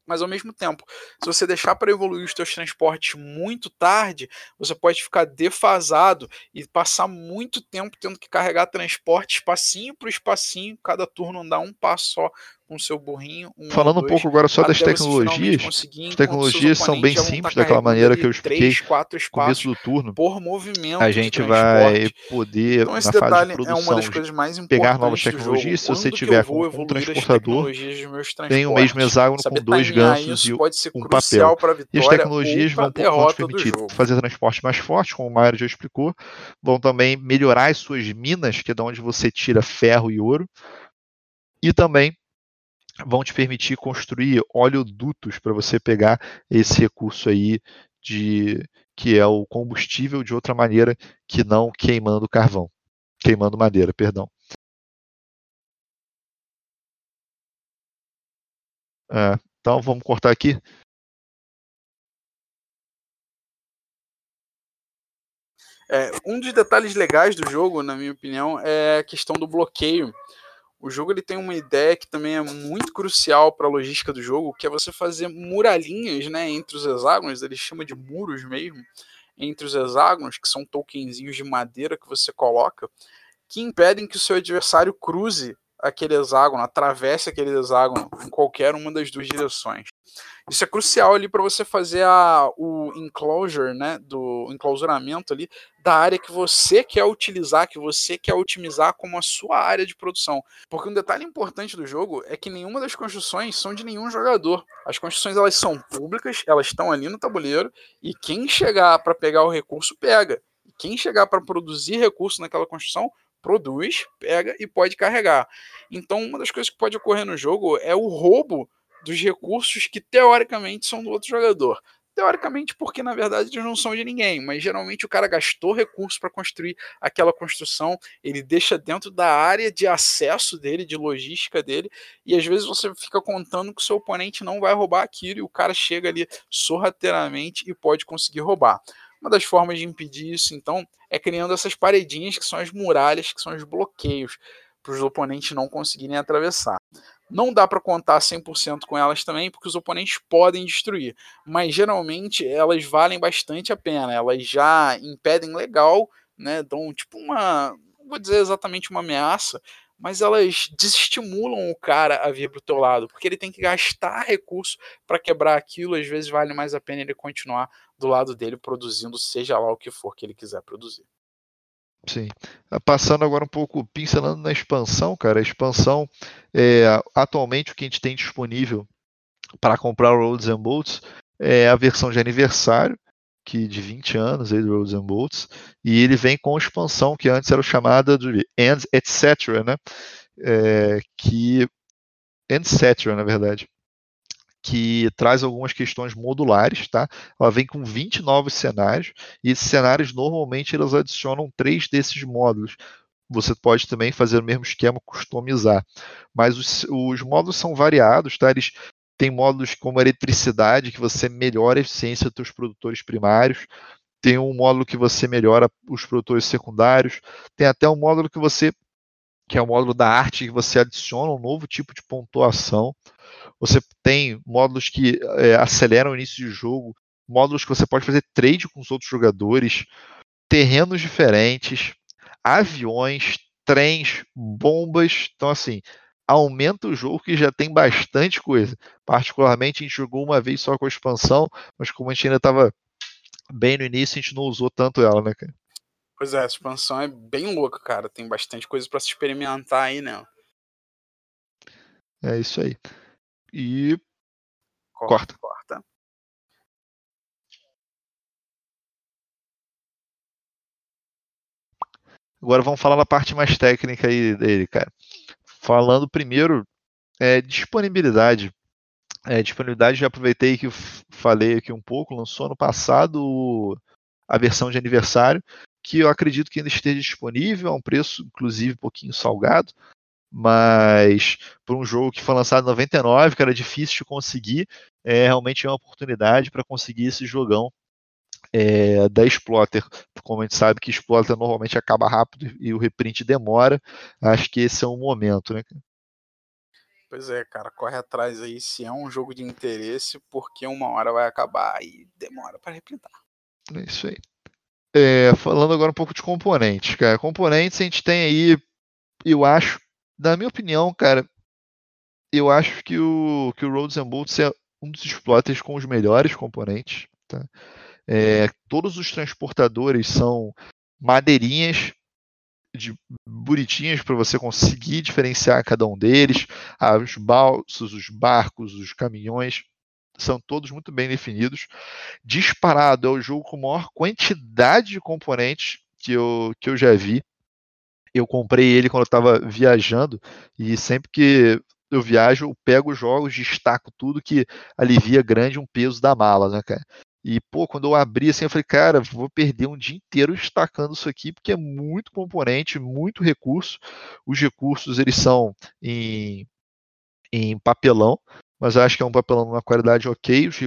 Mas ao mesmo tempo, se você deixar para evoluir os seus transportes muito tarde, você pode ficar defasado e passar muito tempo tendo que carregar transporte espacinho por espacinho, cada turno andar um passo só com o seu burrinho. Um Falando um pouco agora só das tecnologias, as tecnologias são bem simples, tá daquela maneira que eu expliquei no começo do turno. Por movimento a gente vai poder, então, na fase de produção, é pegar novas tecnologias. Se você tiver com um transportador, tem o mesmo hexágono com dois ganchos e um papel. E as tecnologias vão, vão te permitir fazer transporte mais forte, como o Mário já explicou. Vão também melhorar as suas minas, que é de onde você tira ferro e ouro. E também vão te permitir construir oleodutos para você pegar esse recurso aí de que é o combustível de outra maneira que não queimando carvão, queimando madeira, perdão. É, então vamos cortar aqui. É, um dos detalhes legais do jogo, na minha opinião, é a questão do bloqueio o jogo ele tem uma ideia que também é muito crucial para a logística do jogo, que é você fazer muralhinhas, né, entre os hexágonos, ele chama de muros mesmo, entre os hexágonos, que são tokenzinhos de madeira que você coloca, que impedem que o seu adversário cruze aquele hexágono, atravesse aquele hexágono em qualquer uma das duas direções. Isso é crucial ali para você fazer a, o enclosure, né, do enclausuramento ali da área que você quer utilizar, que você quer otimizar como a sua área de produção. Porque um detalhe importante do jogo é que nenhuma das construções são de nenhum jogador. As construções elas são públicas, elas estão ali no tabuleiro e quem chegar para pegar o recurso pega. Quem chegar para produzir recurso naquela construção produz, pega e pode carregar. Então, uma das coisas que pode ocorrer no jogo é o roubo dos recursos que teoricamente são do outro jogador. teoricamente porque na verdade eles não são de ninguém, mas geralmente o cara gastou recurso para construir aquela construção, ele deixa dentro da área de acesso dele, de logística dele, e às vezes você fica contando que o seu oponente não vai roubar aquilo e o cara chega ali sorrateiramente e pode conseguir roubar. Uma das formas de impedir isso, então, é criando essas paredinhas que são as muralhas, que são os bloqueios, para os oponentes não conseguirem atravessar. Não dá para contar 100% com elas também, porque os oponentes podem destruir, mas geralmente elas valem bastante a pena. Elas já impedem legal, né? Dão tipo uma, não vou dizer exatamente uma ameaça, mas elas desestimulam o cara a vir para o teu lado, porque ele tem que gastar recurso para quebrar aquilo. Às vezes vale mais a pena ele continuar do lado dele produzindo, seja lá o que for que ele quiser produzir. Sim. Ah, passando agora um pouco, pincelando na expansão, cara. A expansão, é, atualmente, o que a gente tem disponível para comprar o Roads and Bolts é a versão de aniversário, que de 20 anos aí do Roads and Bolts, e ele vem com expansão, que antes era chamada de And Etc., né? É, que Etc., na verdade que traz algumas questões modulares, tá? Ela vem com 20 novos cenários, e esses cenários normalmente eles adicionam três desses módulos. Você pode também fazer o mesmo esquema, customizar. Mas os, os módulos são variados, tá? Eles têm módulos como eletricidade, que você melhora a eficiência dos produtores primários. Tem um módulo que você melhora os produtores secundários. Tem até um módulo que você que é o módulo da arte, que você adiciona um novo tipo de pontuação. Você tem módulos que é, aceleram o início de jogo, módulos que você pode fazer trade com os outros jogadores, terrenos diferentes, aviões, trens, bombas. Então, assim, aumenta o jogo que já tem bastante coisa. Particularmente, a gente jogou uma vez só com a expansão, mas como a gente ainda estava bem no início, a gente não usou tanto ela, né, cara? Pois é, a expansão é bem louca, cara. Tem bastante coisa para se experimentar aí, né? É isso aí e corta. corta. Agora vamos falar da parte mais técnica aí dele, cara. Falando primeiro, é, disponibilidade. É, disponibilidade, já aproveitei que falei aqui um pouco, lançou no passado a versão de aniversário, que eu acredito que ainda esteja disponível, a um preço, inclusive, um pouquinho salgado mas por um jogo que foi lançado em 99, que era difícil de conseguir, é realmente é uma oportunidade para conseguir esse jogão é, da Exploiter. Como a gente sabe que Exploiter normalmente acaba rápido e o reprint demora, acho que esse é um momento, né? Pois é, cara, corre atrás aí se é um jogo de interesse, porque uma hora vai acabar e demora para reprintar. É isso aí. É, falando agora um pouco de componentes, cara. Componentes a gente tem aí, eu acho, na minha opinião, cara, eu acho que o, que o Roads and Bolts é um dos exploiters com os melhores componentes. Tá? É, todos os transportadores são madeirinhas de bonitinhas para você conseguir diferenciar cada um deles. Ah, os balsos, os barcos, os caminhões são todos muito bem definidos. Disparado é o jogo com maior quantidade de componentes que eu, que eu já vi eu comprei ele quando eu estava viajando e sempre que eu viajo, eu pego os jogos, destaco tudo que alivia grande um peso da mala, né, cara? E, pô, quando eu abri assim, eu falei, cara, vou perder um dia inteiro destacando isso aqui, porque é muito componente, muito recurso. Os recursos, eles são em, em papelão, mas eu acho que é um papelão numa qualidade ok. Os,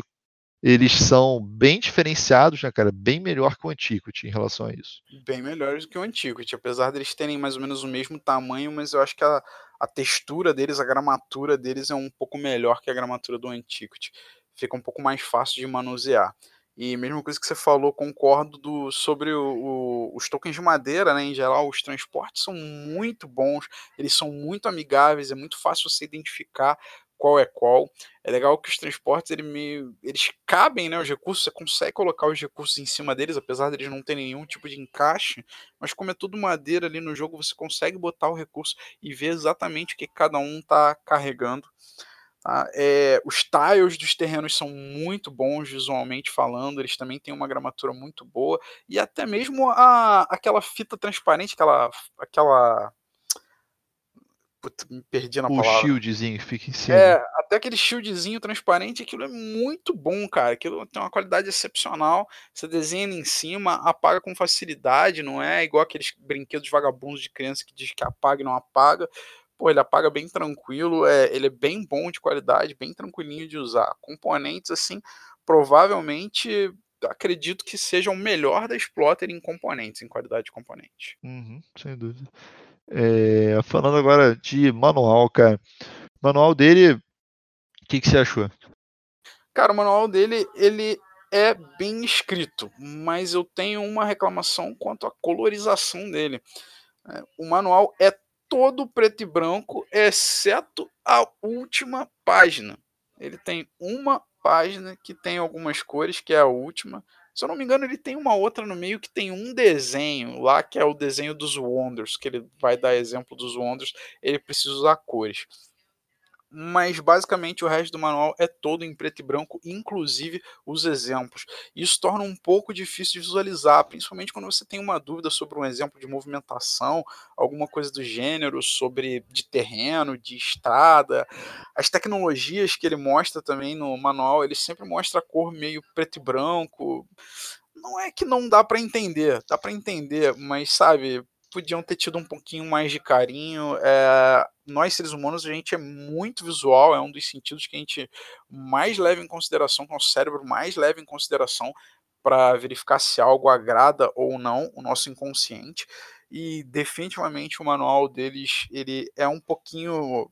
eles são bem diferenciados, né, cara? Bem melhor que o Antiquity em relação a isso. Bem melhores que o Antiquity, apesar deles terem mais ou menos o mesmo tamanho, mas eu acho que a, a textura deles, a gramatura deles é um pouco melhor que a gramatura do Antiquity. Fica um pouco mais fácil de manusear. E mesma coisa que você falou, concordo do, sobre o, o, os tokens de madeira, né? Em geral, os transportes são muito bons, eles são muito amigáveis, é muito fácil você identificar qual é qual. É legal que os transportes ele eles cabem, né? Os recursos, você consegue colocar os recursos em cima deles, apesar deles não terem nenhum tipo de encaixe. Mas como é tudo madeira ali no jogo, você consegue botar o recurso e ver exatamente o que cada um está carregando. Tá? É, os tiles dos terrenos são muito bons visualmente falando, eles também têm uma gramatura muito boa. E até mesmo a, aquela fita transparente, aquela, aquela Puta, me perdi na o palavra. O shieldzinho fica em cima. É, até aquele shieldzinho transparente, aquilo é muito bom, cara. Aquilo tem uma qualidade excepcional. Você desenha em cima, apaga com facilidade, não é igual aqueles brinquedos vagabundos de criança que diz que apaga e não apaga. Pô, ele apaga bem tranquilo, é, ele é bem bom de qualidade, bem tranquilinho de usar. Componentes, assim, provavelmente acredito que seja o melhor da Exploiter em componentes, em qualidade de componente. Uhum, sem dúvida. É, falando agora de manual, cara. O manual dele, o que, que você achou? Cara, o manual dele, ele é bem escrito, mas eu tenho uma reclamação quanto à colorização dele. É, o manual é todo preto e branco, exceto a última página. Ele tem uma página que tem algumas cores, que é a última, se eu não me engano, ele tem uma outra no meio que tem um desenho lá, que é o desenho dos Wonders, que ele vai dar exemplo dos Wonders, ele precisa usar cores. Mas basicamente o resto do manual é todo em preto e branco, inclusive os exemplos. Isso torna um pouco difícil de visualizar, principalmente quando você tem uma dúvida sobre um exemplo de movimentação, alguma coisa do gênero, sobre de terreno, de estrada. As tecnologias que ele mostra também no manual, ele sempre mostra a cor meio preto e branco. Não é que não dá para entender, dá para entender, mas sabe, podiam ter tido um pouquinho mais de carinho. É, nós, seres humanos, a gente é muito visual, é um dos sentidos que a gente mais leva em consideração, que o nosso cérebro mais leva em consideração para verificar se algo agrada ou não o nosso inconsciente. E definitivamente o manual deles ele é um pouquinho,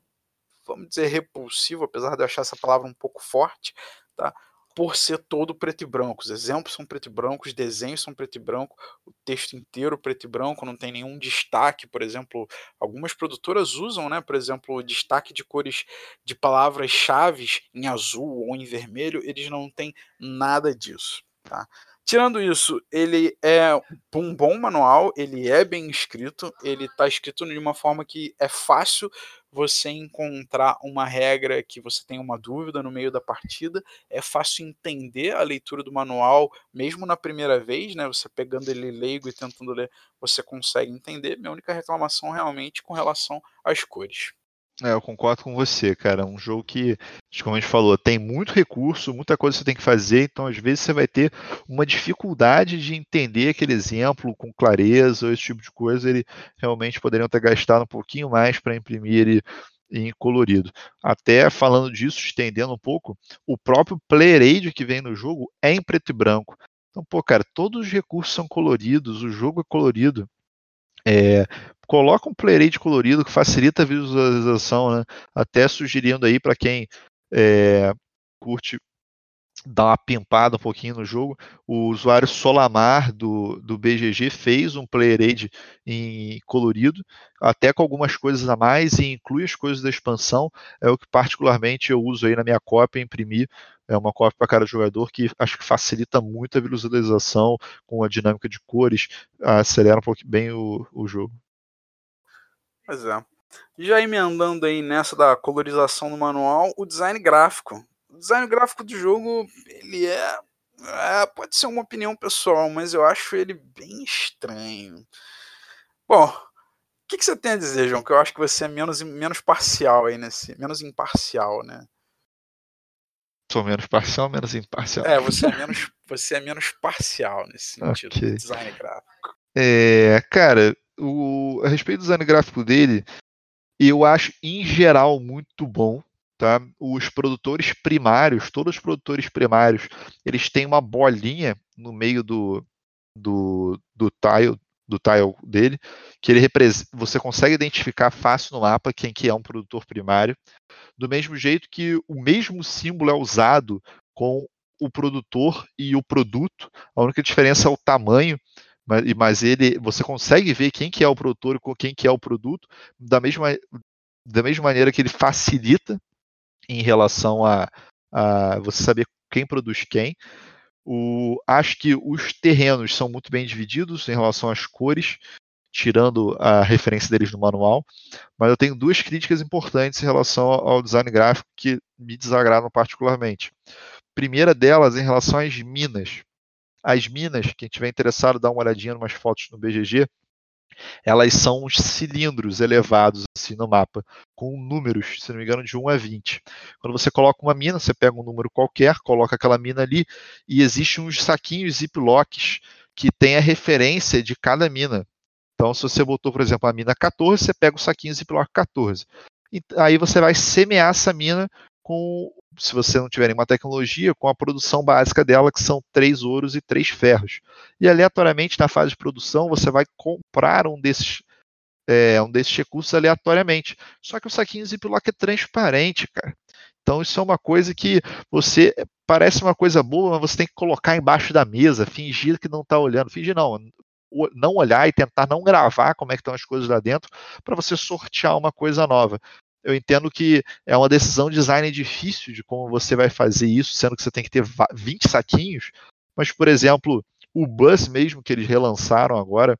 vamos dizer, repulsivo, apesar de eu achar essa palavra um pouco forte, tá? Por ser todo preto e branco. Os exemplos são preto e branco, os desenhos são preto e branco, o texto inteiro preto e branco, não tem nenhum destaque, por exemplo, algumas produtoras usam, né, por exemplo, destaque de cores de palavras-chave em azul ou em vermelho, eles não têm nada disso, tá? Tirando isso, ele é um bom manual, ele é bem escrito, ele está escrito de uma forma que é fácil você encontrar uma regra que você tem uma dúvida no meio da partida, é fácil entender a leitura do manual, mesmo na primeira vez, né? Você pegando ele leigo e tentando ler, você consegue entender. Minha única reclamação realmente com relação às cores. É, eu concordo com você, cara. É um jogo que, como a gente falou, tem muito recurso, muita coisa você tem que fazer, então às vezes você vai ter uma dificuldade de entender aquele exemplo com clareza ou esse tipo de coisa. Ele realmente poderiam ter gastado um pouquinho mais para imprimir ele em colorido. Até falando disso, estendendo um pouco, o próprio player aid que vem no jogo é em preto e branco. Então, pô, cara, todos os recursos são coloridos, o jogo é colorido. É, coloca um playrate colorido que facilita a visualização, né? Até sugerindo aí para quem é, curte dar uma pimpada um pouquinho no jogo, o usuário Solamar do, do BGG fez um player aid em colorido, até com algumas coisas a mais e inclui as coisas da expansão, é o que particularmente eu uso aí na minha cópia, imprimir é uma cópia para cada jogador que acho que facilita muito a visualização com a dinâmica de cores, acelera um pouco bem o, o jogo. Pois é. Já emendando aí nessa da colorização do manual, o design gráfico. O design gráfico do jogo, ele é, é pode ser uma opinião pessoal, mas eu acho ele bem estranho. Bom, o que, que, você tem a dizer, João? Que eu acho que você é menos, menos parcial aí nesse. Menos imparcial, né? Sou menos parcial, menos imparcial. É, você é menos, você é menos parcial nesse sentido, okay. design gráfico. É, cara, o, a respeito do design gráfico dele, eu acho em geral muito bom. Tá? Os produtores primários, todos os produtores primários, eles têm uma bolinha no meio do, do, do tile do tile dele, que ele você consegue identificar fácil no mapa quem que é um produtor primário, do mesmo jeito que o mesmo símbolo é usado com o produtor e o produto, a única diferença é o tamanho, mas, mas ele você consegue ver quem que é o produtor quem que é o produto da mesma, da mesma maneira que ele facilita em relação a, a você saber quem produz quem. O, acho que os terrenos são muito bem divididos em relação às cores, tirando a referência deles no manual, mas eu tenho duas críticas importantes em relação ao design gráfico que me desagradam particularmente. Primeira delas em relação às minas as minas, quem tiver interessado, dá uma olhadinha em umas fotos no BGG. elas são uns cilindros elevados assim no mapa, com números, se não me engano, de 1 a 20. Quando você coloca uma mina, você pega um número qualquer, coloca aquela mina ali, e existem uns saquinhos ziplocs que tem a referência de cada mina. Então, se você botou, por exemplo, a mina 14, você pega o saquinho ziploc 14. E aí você vai semear essa mina com, se você não tiver nenhuma tecnologia, com a produção básica dela, que são três ouros e três ferros. E aleatoriamente, na fase de produção, você vai comprar um desses, é, um desses recursos aleatoriamente. Só que o saquinho Ziploc é transparente, cara. Então isso é uma coisa que você parece uma coisa boa, mas você tem que colocar embaixo da mesa, fingir que não está olhando. Fingir não, não olhar e tentar não gravar como é que estão as coisas lá dentro para você sortear uma coisa nova eu entendo que é uma decisão design difícil de como você vai fazer isso, sendo que você tem que ter 20 saquinhos. Mas, por exemplo, o Bus mesmo, que eles relançaram agora,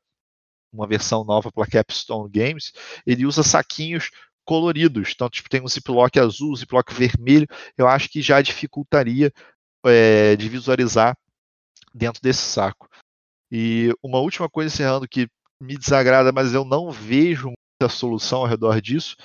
uma versão nova para Capstone Games, ele usa saquinhos coloridos. Então, tipo, tem um ziplock azul, um ziplock vermelho. Eu acho que já dificultaria é, de visualizar dentro desse saco. E uma última coisa encerrando que me desagrada, mas eu não vejo muita solução ao redor disso,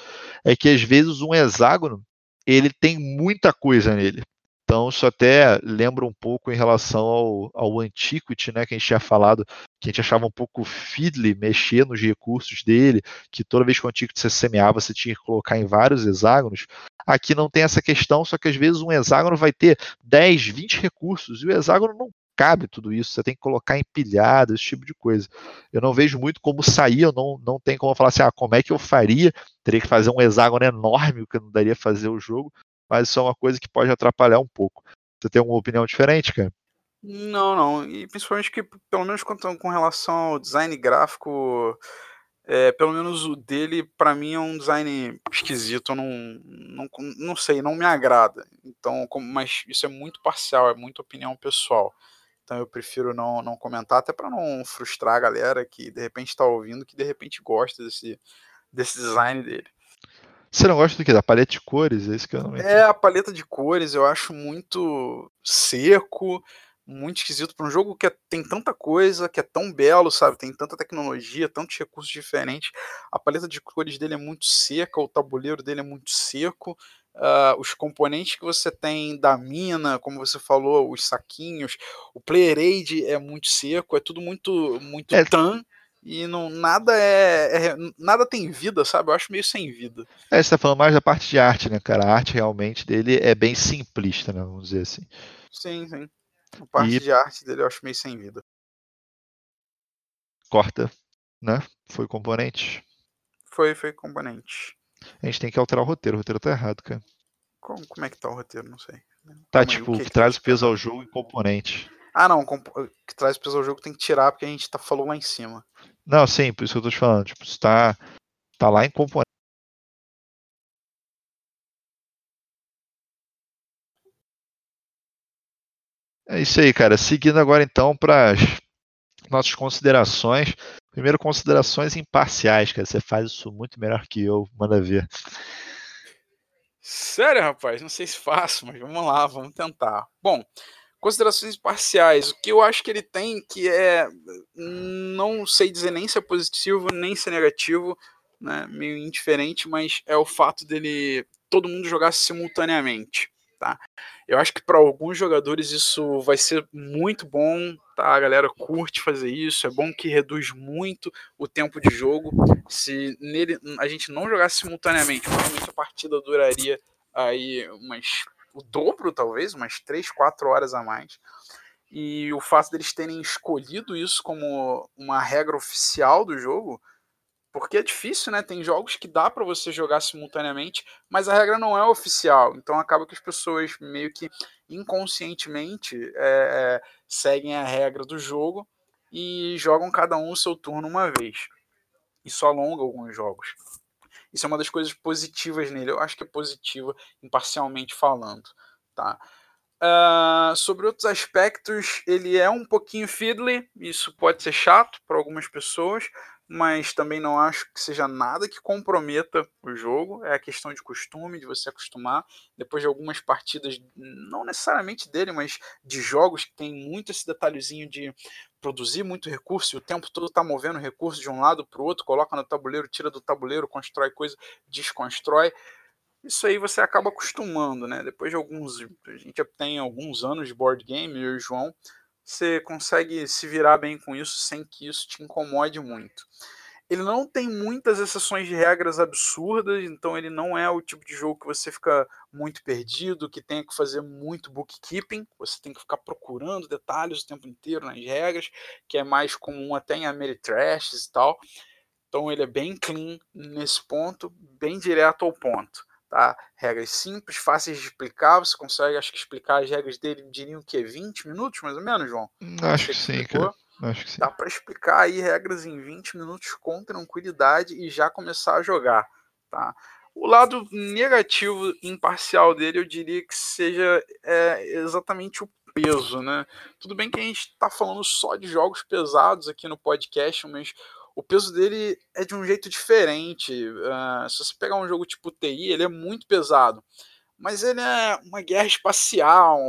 é que às vezes um hexágono ele tem muita coisa nele. Então isso até lembra um pouco em relação ao, ao Antiquity, né, que a gente tinha falado, que a gente achava um pouco fiddly mexer nos recursos dele, que toda vez que o Antiquity você semeava, você tinha que colocar em vários hexágonos. Aqui não tem essa questão, só que às vezes um hexágono vai ter 10, 20 recursos, e o hexágono não cabe tudo isso, você tem que colocar empilhado, esse tipo de coisa. Eu não vejo muito como sair, eu não, não tem como falar assim, ah, como é que eu faria? Teria que fazer um hexágono enorme, que não daria fazer o jogo, mas isso é uma coisa que pode atrapalhar um pouco. Você tem alguma opinião diferente, cara? Não, não. E principalmente que, pelo menos com, com relação ao design gráfico, é, pelo menos o dele, para mim, é um design esquisito. Não, não, não sei, não me agrada. Então, como, mas isso é muito parcial, é muita opinião pessoal. Então eu prefiro não, não comentar, até para não frustrar a galera que de repente está ouvindo, que de repente gosta desse, desse design dele. Você não gosta do que? Da paleta de cores? É isso que eu não. É, a paleta de cores eu acho muito seco, muito esquisito para um jogo que é, tem tanta coisa, que é tão belo, sabe? Tem tanta tecnologia, tantos recursos diferentes. A paleta de cores dele é muito seca, o tabuleiro dele é muito seco uh, os componentes que você tem da mina, como você falou, os saquinhos, o player aid é muito seco, é tudo muito muito é. tan e não nada é, é, nada tem vida, sabe? Eu acho meio sem vida. É, você tá falando mais da parte de arte, né, cara? A arte realmente dele é bem simplista, né? Vamos dizer assim. Sim, sim. A parte e... de arte dele eu acho meio sem vida. Corta, né? Foi componente. Foi, foi componente. A gente tem que alterar o roteiro. O roteiro tá errado, cara. Como, como é que tá o roteiro? Não sei. Tá, Calma tipo, aí, que, que traz o peso ao jogo e componente. Ah, não. Que traz peso ao jogo tem que tirar porque a gente tá, falou lá em cima. Não, sim, por isso que eu tô te falando. Tipo, está tá lá em componente. É isso aí, cara. Seguindo agora então para as nossas considerações. Primeiro, considerações imparciais, cara. Você faz isso muito melhor que eu. Manda ver. Sério, rapaz? Não sei se faço, mas vamos lá, vamos tentar. Bom, considerações parciais. O que eu acho que ele tem que é. Não sei dizer nem se é positivo, nem se é negativo, né? Meio indiferente, mas é o fato dele todo mundo jogar simultaneamente. Tá? Eu acho que para alguns jogadores isso vai ser muito bom, tá? A galera curte fazer isso, é bom que reduz muito o tempo de jogo. Se nele a gente não jogasse simultaneamente, provavelmente a partida duraria aí umas o dobro talvez, umas 3, 4 horas a mais. E o fato deles terem escolhido isso como uma regra oficial do jogo porque é difícil, né? Tem jogos que dá para você jogar simultaneamente, mas a regra não é oficial. Então acaba que as pessoas meio que inconscientemente é, seguem a regra do jogo e jogam cada um o seu turno uma vez. Isso alonga alguns jogos. Isso é uma das coisas positivas nele. Eu acho que é positiva, imparcialmente falando. Tá? Uh, sobre outros aspectos, ele é um pouquinho fiddly, isso pode ser chato para algumas pessoas, mas também não acho que seja nada que comprometa o jogo. É a questão de costume, de você acostumar. Depois de algumas partidas, não necessariamente dele, mas de jogos que tem muito esse detalhezinho de produzir muito recurso e o tempo todo tá movendo recurso de um lado para o outro, coloca no tabuleiro, tira do tabuleiro, constrói coisa, desconstrói. Isso aí você acaba acostumando, né? Depois de alguns. A gente tem alguns anos de board game, eu e o João, você consegue se virar bem com isso sem que isso te incomode muito. Ele não tem muitas exceções de regras absurdas, então ele não é o tipo de jogo que você fica muito perdido, que tenha que fazer muito bookkeeping, você tem que ficar procurando detalhes o tempo inteiro nas regras, que é mais comum até em Ameritrashes e tal. Então ele é bem clean nesse ponto, bem direto ao ponto. Tá? Regras simples, fáceis de explicar. Você consegue, acho que, explicar as regras dele, diriam que 20 minutos, mais ou menos, João? Acho que, que sim, cara. Acho que sim. Dá para explicar aí regras em 20 minutos com tranquilidade e já começar a jogar. Tá? O lado negativo imparcial dele, eu diria que seja é, exatamente o peso, né? Tudo bem que a gente está falando só de jogos pesados aqui no podcast, mas o peso dele é de um jeito diferente. Uh, se você pegar um jogo tipo TI, ele é muito pesado. Mas ele é uma guerra espacial,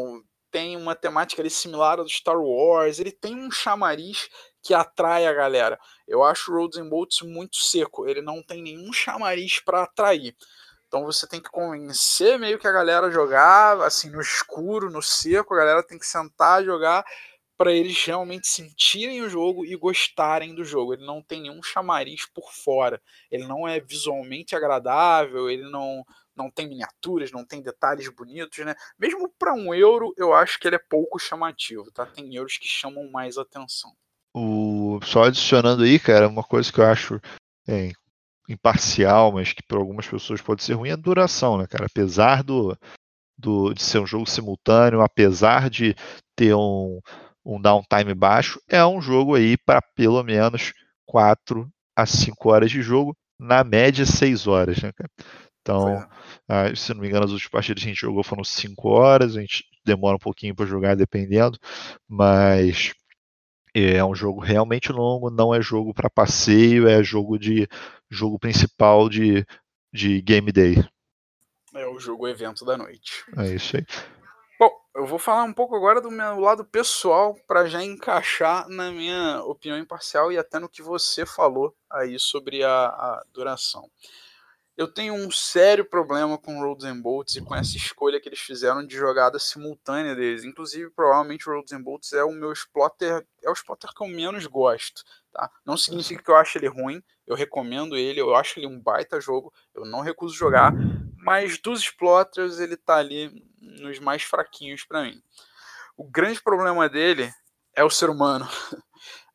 tem uma temática ali similar ao do Star Wars, ele tem um chamariz que atrai a galera. Eu acho o Roads and Bolts muito seco, ele não tem nenhum chamariz para atrair. Então você tem que convencer meio que a galera a jogar, assim, no escuro, no seco, a galera tem que sentar jogar para eles realmente sentirem o jogo e gostarem do jogo. Ele não tem nenhum chamariz por fora. Ele não é visualmente agradável, ele não, não tem miniaturas, não tem detalhes bonitos, né? Mesmo para um euro, eu acho que ele é pouco chamativo, tá? Tem euros que chamam mais atenção. O... Só adicionando aí, cara, uma coisa que eu acho é, imparcial, mas que para algumas pessoas pode ser ruim, é a duração, né, cara? Apesar do, do, de ser um jogo simultâneo, apesar de ter um, um downtime baixo, é um jogo aí para pelo menos 4 a 5 horas de jogo, na média 6 horas, né, cara? Então, ah, se não me engano, as últimas partidas que a gente jogou foram 5 horas, a gente demora um pouquinho para jogar dependendo, mas é um jogo realmente longo, não é jogo para passeio, é jogo de jogo principal de, de game day. É o jogo evento da noite. É isso aí. Eu vou falar um pouco agora do meu lado pessoal para já encaixar na minha opinião imparcial e até no que você falou aí sobre a, a duração. Eu tenho um sério problema com Roads and Bolts e com essa escolha que eles fizeram de jogada simultânea deles. Inclusive, provavelmente Roads and Bolts é o meu exploiter, é o exploiter que eu menos gosto. Tá? Não significa que eu acho ele ruim, eu recomendo ele, eu acho ele um baita jogo, eu não recuso jogar, mas dos exploiters ele tá ali nos mais fraquinhos para mim. O grande problema dele é o ser humano.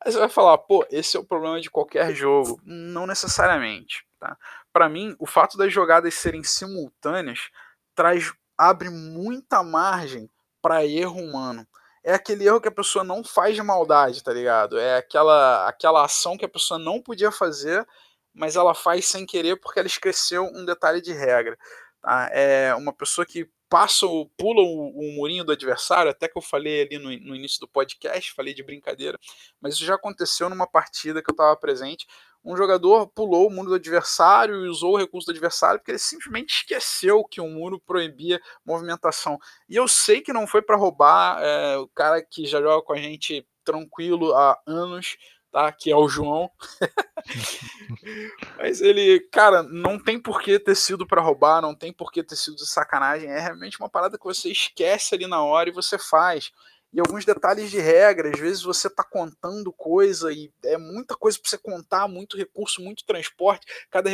Aí você vai falar, pô, esse é o problema de qualquer jogo. Não necessariamente. Tá? Para mim, o fato das jogadas serem simultâneas traz abre muita margem para erro humano. É aquele erro que a pessoa não faz de maldade, tá ligado? É aquela aquela ação que a pessoa não podia fazer, mas ela faz sem querer porque ela esqueceu um detalhe de regra. Tá? É uma pessoa que passa, pula o, o, murinho do adversário, até que eu falei ali no, no, início do podcast, falei de brincadeira, mas isso já aconteceu numa partida que eu estava presente. Um jogador pulou o muro do adversário e usou o recurso do adversário porque ele simplesmente esqueceu que o muro proibia movimentação. E eu sei que não foi para roubar é, o cara que já joga com a gente tranquilo há anos, tá? Que é o João. Mas ele, cara, não tem por que ter sido para roubar, não tem por que ter sido de sacanagem. É realmente uma parada que você esquece ali na hora e você faz. E alguns detalhes de regra, às vezes você tá contando coisa e é muita coisa para você contar, muito recurso, muito transporte. Cada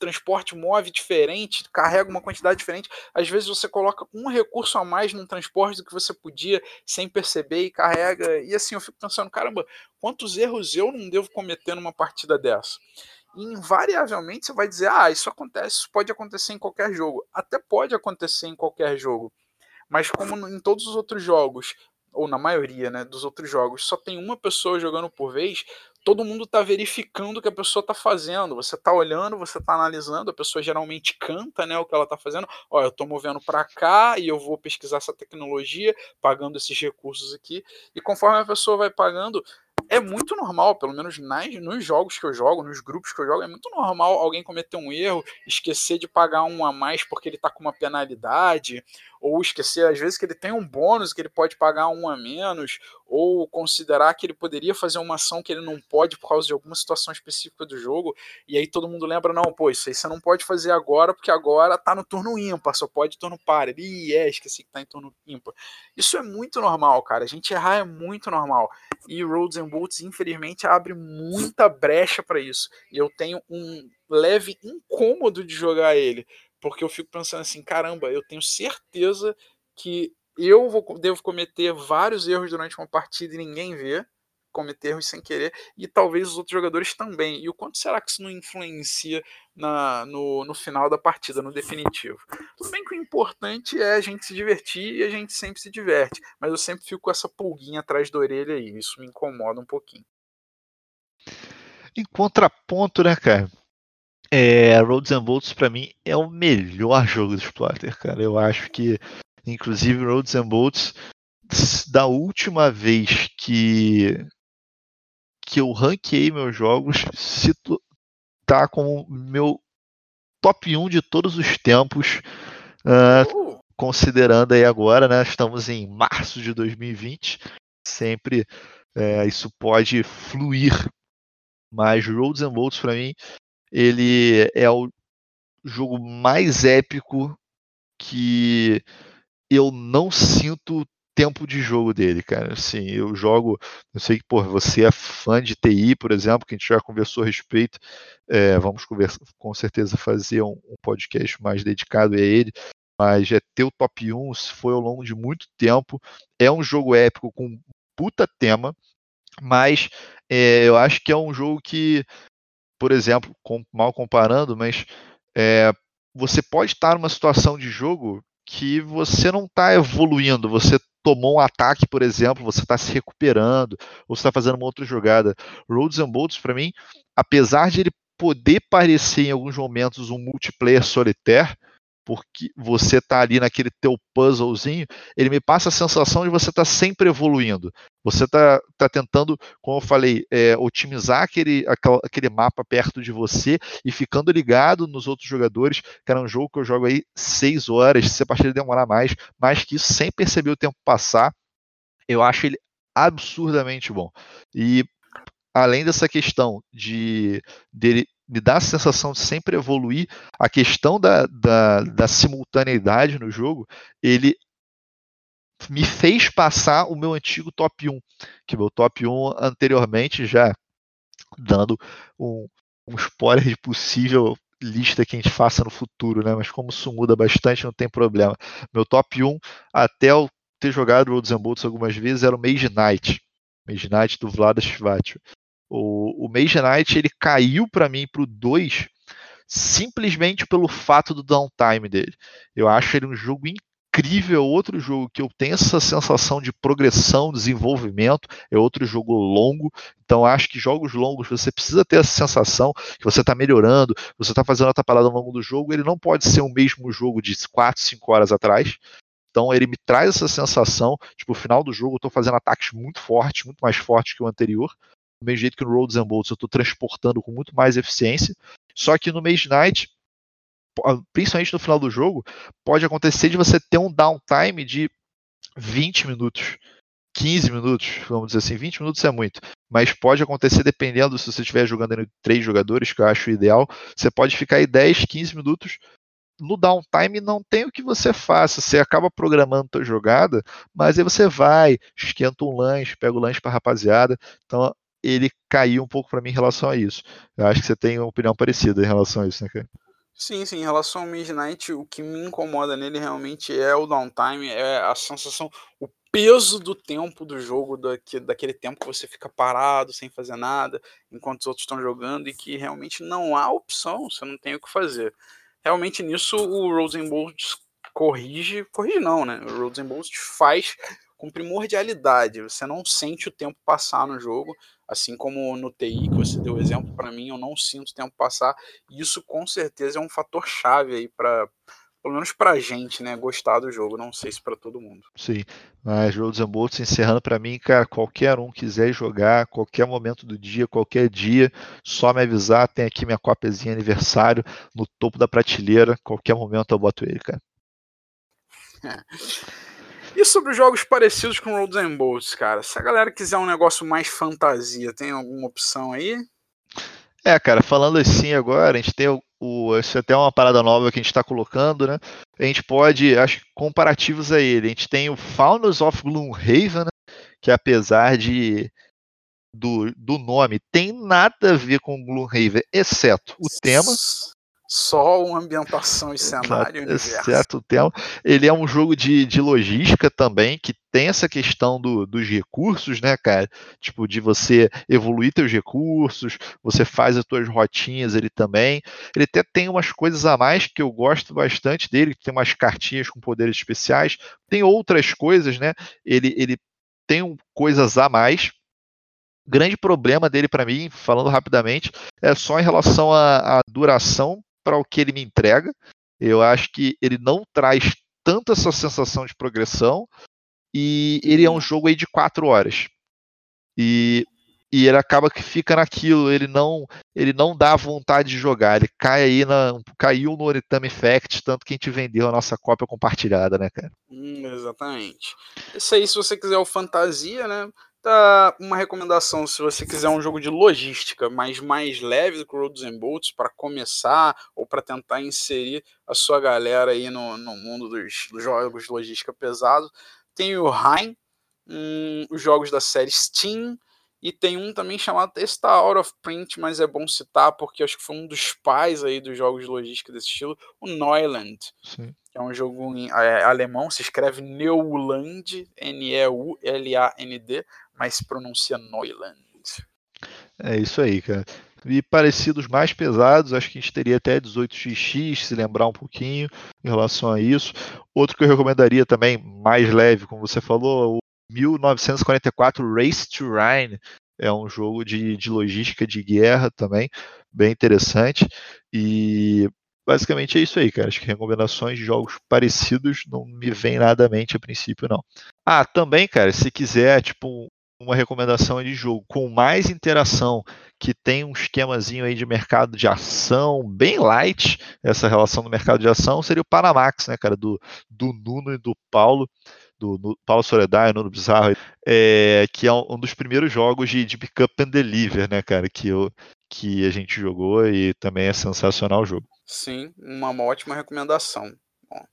transporte move diferente, carrega uma quantidade diferente. Às vezes você coloca um recurso a mais num transporte do que você podia sem perceber e carrega. E assim, eu fico pensando, caramba, quantos erros eu não devo cometer numa partida dessa? E invariavelmente você vai dizer, ah, isso acontece, isso pode acontecer em qualquer jogo. Até pode acontecer em qualquer jogo. Mas como em todos os outros jogos, ou na maioria né, dos outros jogos, só tem uma pessoa jogando por vez, todo mundo está verificando o que a pessoa está fazendo. Você está olhando, você está analisando, a pessoa geralmente canta né, o que ela está fazendo. Ó, eu estou movendo para cá e eu vou pesquisar essa tecnologia, pagando esses recursos aqui. E conforme a pessoa vai pagando, é muito normal, pelo menos nas, nos jogos que eu jogo, nos grupos que eu jogo, é muito normal alguém cometer um erro, esquecer de pagar um a mais porque ele está com uma penalidade, ou esquecer às vezes que ele tem um bônus que ele pode pagar um a menos, ou considerar que ele poderia fazer uma ação que ele não pode por causa de alguma situação específica do jogo, e aí todo mundo lembra, não, pô, isso aí você não pode fazer agora, porque agora tá no turno ímpar, só pode turno par. Ele, é, esqueci que tá em turno ímpar. Isso é muito normal, cara, a gente errar é muito normal, e Roads and Bolts, infelizmente, abre muita brecha para isso, e eu tenho um leve incômodo de jogar ele, porque eu fico pensando assim, caramba, eu tenho certeza que eu vou, devo cometer vários erros durante uma partida e ninguém vê, cometer erros sem querer, e talvez os outros jogadores também. E o quanto será que isso não influencia na, no, no final da partida, no definitivo? Tudo bem que o importante é a gente se divertir e a gente sempre se diverte, mas eu sempre fico com essa pulguinha atrás da orelha aí, isso me incomoda um pouquinho. Em contraponto, né, cara? É, Roads and Bolts para mim é o melhor jogo do Splatter, cara. Eu acho que, inclusive, Roads and Bolts, da última vez que que eu ranqueei meus jogos, se tá como meu top 1 de todos os tempos, uh, considerando aí agora, né? Estamos em março de 2020, sempre uh, isso pode fluir, mas Roads and Bolts para mim ele é o jogo mais épico que eu não sinto tempo de jogo dele, cara. Assim, eu jogo, eu sei que, pô, você é fã de TI, por exemplo, que a gente já conversou a respeito. É, vamos conversar, com certeza fazer um, um, podcast mais dedicado a ele. Mas é teu top 1, foi ao longo de muito tempo. É um jogo épico com puta tema, mas é, eu acho que é um jogo que por exemplo, com, mal comparando, mas é, você pode estar numa situação de jogo que você não está evoluindo, você tomou um ataque, por exemplo, você está se recuperando, ou você está fazendo uma outra jogada. Roads and Bolts, para mim, apesar de ele poder parecer em alguns momentos um multiplayer solitário, porque você está ali naquele teu puzzlezinho, ele me passa a sensação de você estar tá sempre evoluindo. Você está tá tentando, como eu falei, é, otimizar aquele, aquele mapa perto de você e ficando ligado nos outros jogadores, que era um jogo que eu jogo aí seis horas, se a partida demorar mais, mais que isso, sem perceber o tempo passar, eu acho ele absurdamente bom. E além dessa questão de dele me dá a sensação de sempre evoluir. A questão da, da, da simultaneidade no jogo, ele me fez passar o meu antigo top 1, que meu top 1 anteriormente já dando um, um spoiler de possível lista que a gente faça no futuro, né? Mas como isso muda bastante, não tem problema. Meu top 1, até eu ter jogado Roads and algumas vezes, era o Mage Knight. Mage Knight do Vlada Shvatio. O, o Mage Knight ele caiu para mim para o 2 simplesmente pelo fato do downtime dele. Eu acho ele um jogo incrível, outro jogo que eu tenho essa sensação de progressão, desenvolvimento, é outro jogo longo. Então acho que jogos longos você precisa ter essa sensação que você está melhorando, você está fazendo outra parada ao longo do jogo. Ele não pode ser o mesmo jogo de 4, 5 horas atrás. Então ele me traz essa sensação, tipo, no final do jogo eu estou fazendo ataques muito fortes, muito mais fortes que o anterior do mesmo jeito que no Roads and Bolts eu estou transportando com muito mais eficiência. Só que no Mage Knight, principalmente no final do jogo, pode acontecer de você ter um downtime de 20 minutos, 15 minutos, vamos dizer assim, 20 minutos é muito, mas pode acontecer dependendo se você estiver jogando entre três jogadores, que eu acho ideal, você pode ficar aí 10, 15 minutos no downtime não tem o que você faça. Você acaba programando a jogada, mas aí você vai, esquenta um lanche, pega o lanche para rapaziada. Então ele caiu um pouco para mim em relação a isso. Eu acho que você tem uma opinião parecida em relação a isso, né, cara? Sim, sim, em relação ao Midnight, o que me incomoda nele realmente é o downtime, é a sensação, o peso do tempo do jogo, daquele tempo que você fica parado, sem fazer nada, enquanto os outros estão jogando, e que realmente não há opção, você não tem o que fazer. Realmente nisso o Rosenbolt corrige, corrige não, né? O Rosenbolt faz com primordialidade, você não sente o tempo passar no jogo, Assim como no TI, que você deu exemplo, para mim eu não sinto o tempo passar. E isso com certeza é um fator chave aí para pelo menos pra gente, né, gostar do jogo, não sei se para todo mundo. Sim, mas Roads and Bolts encerrando para mim, cara, qualquer um quiser jogar, qualquer momento do dia, qualquer dia, só me avisar, tem aqui minha cópiazinha aniversário no topo da prateleira, qualquer momento eu boto ele, cara. E sobre jogos parecidos com Roads and Bolts, cara? Se a galera quiser um negócio mais fantasia, tem alguma opção aí? É, cara, falando assim agora, a gente tem o, o isso é até uma parada nova que a gente está colocando, né? A gente pode, acho comparativos a ele, a gente tem o Founders of Gloomhaven, né? que apesar de do, do nome tem nada a ver com Gloomhaven, exceto o tema. Só uma ambientação e cenário. Exceto o tema. Ele é um jogo de, de logística também, que tem essa questão do, dos recursos, né, cara? Tipo, de você evoluir teus recursos, você faz as tuas rotinhas ele também. Ele até tem umas coisas a mais que eu gosto bastante dele, tem umas cartinhas com poderes especiais, tem outras coisas, né? Ele, ele tem coisas a mais, grande problema dele para mim, falando rapidamente, é só em relação à, à duração para o que ele me entrega. Eu acho que ele não traz tanta essa sensação de progressão e ele é um jogo aí de quatro horas. E, e ele acaba que fica naquilo, ele não ele não dá vontade de jogar, ele cai aí na caiu no Oritama Effect, tanto que a gente vendeu a nossa cópia compartilhada, né, cara? Hum, exatamente. Isso aí, se você quiser o fantasia, né? Tá uma recomendação se você quiser um jogo de logística, mas mais leve do que Roads and Bolts para começar ou para tentar inserir a sua galera aí no, no mundo dos, dos jogos de logística pesado. Tem o Heim, um, os jogos da série Steam, e tem um também chamado está out of print, mas é bom citar porque acho que foi um dos pais aí dos jogos de logística desse estilo, o Neuland. Sim é um jogo em é, alemão, se escreve Neuland, N-E-U-L-A-N-D, mas pronuncia Neuland. É isso aí, cara. E parecidos mais pesados, acho que a gente teria até 18xx, se lembrar um pouquinho em relação a isso. Outro que eu recomendaria também, mais leve, como você falou, o 1944 Race to Rhine. É um jogo de, de logística de guerra também, bem interessante. E basicamente é isso aí, cara. Acho que recomendações de jogos parecidos não me vem nada à mente a princípio, não. Ah, também, cara, se quiser, tipo, uma recomendação de jogo com mais interação, que tem um esquemazinho aí de mercado de ação bem light, essa relação do mercado de ação, seria o Panamax, né, cara, do, do Nuno e do Paulo, do, do Paulo Soledad Nuno Bizarro, é, que é um, um, dos primeiros jogos de, de pick up and deliver, né, cara, que, eu, que a gente jogou e também é sensacional o jogo. Sim, uma, uma ótima recomendação. Bom,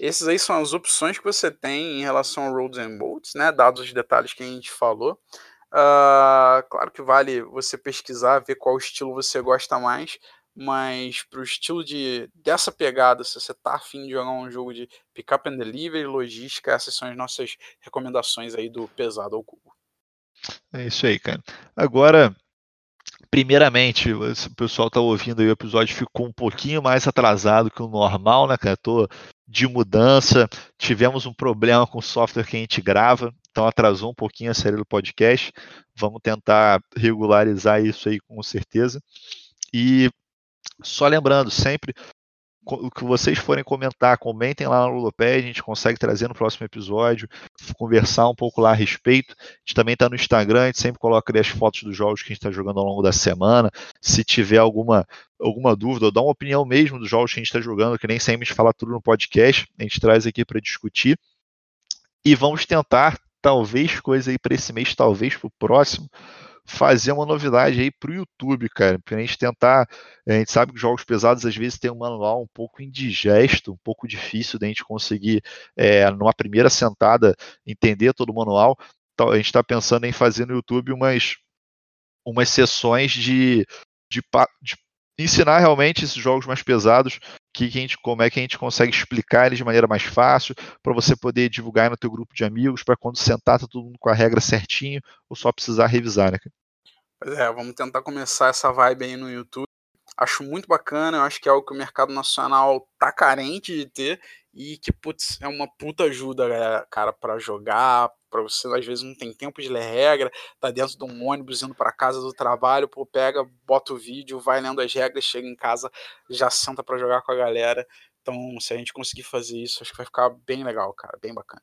esses aí são as opções que você tem em relação ao Roads and Bolts, né? Dados os detalhes que a gente falou. Uh, claro que vale você pesquisar, ver qual estilo você gosta mais, mas para o estilo de dessa pegada, se você tá afim de jogar um jogo de pick up and delivery, logística, essas são as nossas recomendações aí do pesado ao cubo. É isso aí, cara. Agora, Primeiramente, o pessoal está ouvindo aí, o episódio ficou um pouquinho mais atrasado que o normal, né, cara? Tô de mudança, tivemos um problema com o software que a gente grava, então atrasou um pouquinho a série do podcast. Vamos tentar regularizar isso aí com certeza. E só lembrando, sempre o que vocês forem comentar, comentem lá no Ludoped, a gente consegue trazer no próximo episódio, conversar um pouco lá a respeito. A gente também está no Instagram, a gente sempre coloca ali as fotos dos jogos que a gente está jogando ao longo da semana. Se tiver alguma, alguma dúvida, ou dá uma opinião mesmo dos jogos que a gente está jogando, que nem sempre a gente fala tudo no podcast, a gente traz aqui para discutir. E vamos tentar, talvez, coisa aí para esse mês, talvez para o próximo, fazer uma novidade aí para o YouTube, cara. Para a gente tentar. A gente sabe que jogos pesados às vezes tem um manual um pouco indigesto, um pouco difícil da gente conseguir, é, numa primeira sentada, entender todo o manual. Então, a gente está pensando em fazer no YouTube umas, umas sessões de, de, de ensinar realmente esses jogos mais pesados, que, a gente, como é que a gente consegue explicar eles de maneira mais fácil, para você poder divulgar no teu grupo de amigos, para quando sentar tá todo mundo com a regra certinho, ou só precisar revisar, né? Pois é, vamos tentar começar essa vibe aí no YouTube. Acho muito bacana, eu acho que é algo que o mercado nacional tá carente de ter e que, putz, é uma puta ajuda, né, cara, para jogar, para você às vezes não tem tempo de ler regra, tá dentro de um ônibus indo para casa do trabalho, pô, pega, bota o vídeo, vai lendo as regras, chega em casa, já senta para jogar com a galera. Então, se a gente conseguir fazer isso, acho que vai ficar bem legal, cara, bem bacana.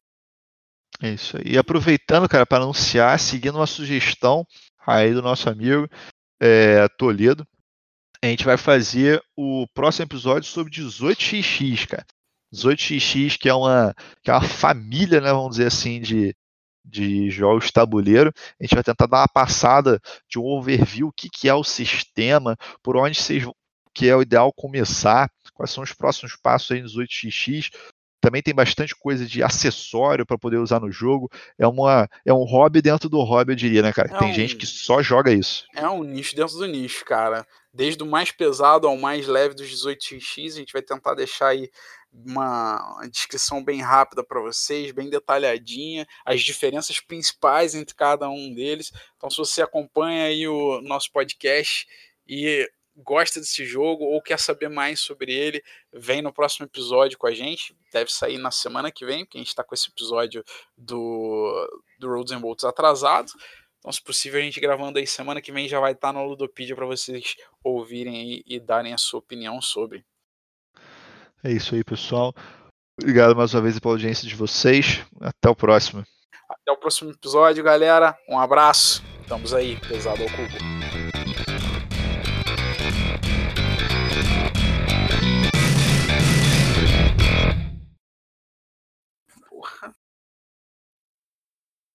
É isso aí. E aproveitando, cara, para anunciar, seguindo uma sugestão aí do nosso amigo é, Toledo, a gente vai fazer o próximo episódio sobre 18xx, cara. 18xx, que é uma, que é uma família, né, vamos dizer assim, de, de jogos tabuleiro. A gente vai tentar dar uma passada de um overview, o que, que é o sistema, por onde vocês que é o ideal começar, quais são os próximos passos aí nos 8xx. Também tem bastante coisa de acessório para poder usar no jogo. É, uma, é um hobby dentro do hobby, eu diria, né, cara? É tem um, gente que só joga isso. É um nicho dentro do nicho, cara. Desde o mais pesado ao mais leve dos 18x, a gente vai tentar deixar aí uma descrição bem rápida para vocês, bem detalhadinha, as diferenças principais entre cada um deles. Então, se você acompanha aí o nosso podcast e gosta desse jogo ou quer saber mais sobre ele, vem no próximo episódio com a gente. Deve sair na semana que vem, porque a gente está com esse episódio do, do Roads and Bolts atrasado. Então, se possível, a gente gravando aí semana que vem já vai estar tá no Ludopedia para vocês ouvirem e, e darem a sua opinião sobre. É isso aí, pessoal. Obrigado mais uma vez pela audiência de vocês. Até o próximo. Até o próximo episódio, galera. Um abraço. Estamos aí, pesado ao cubo.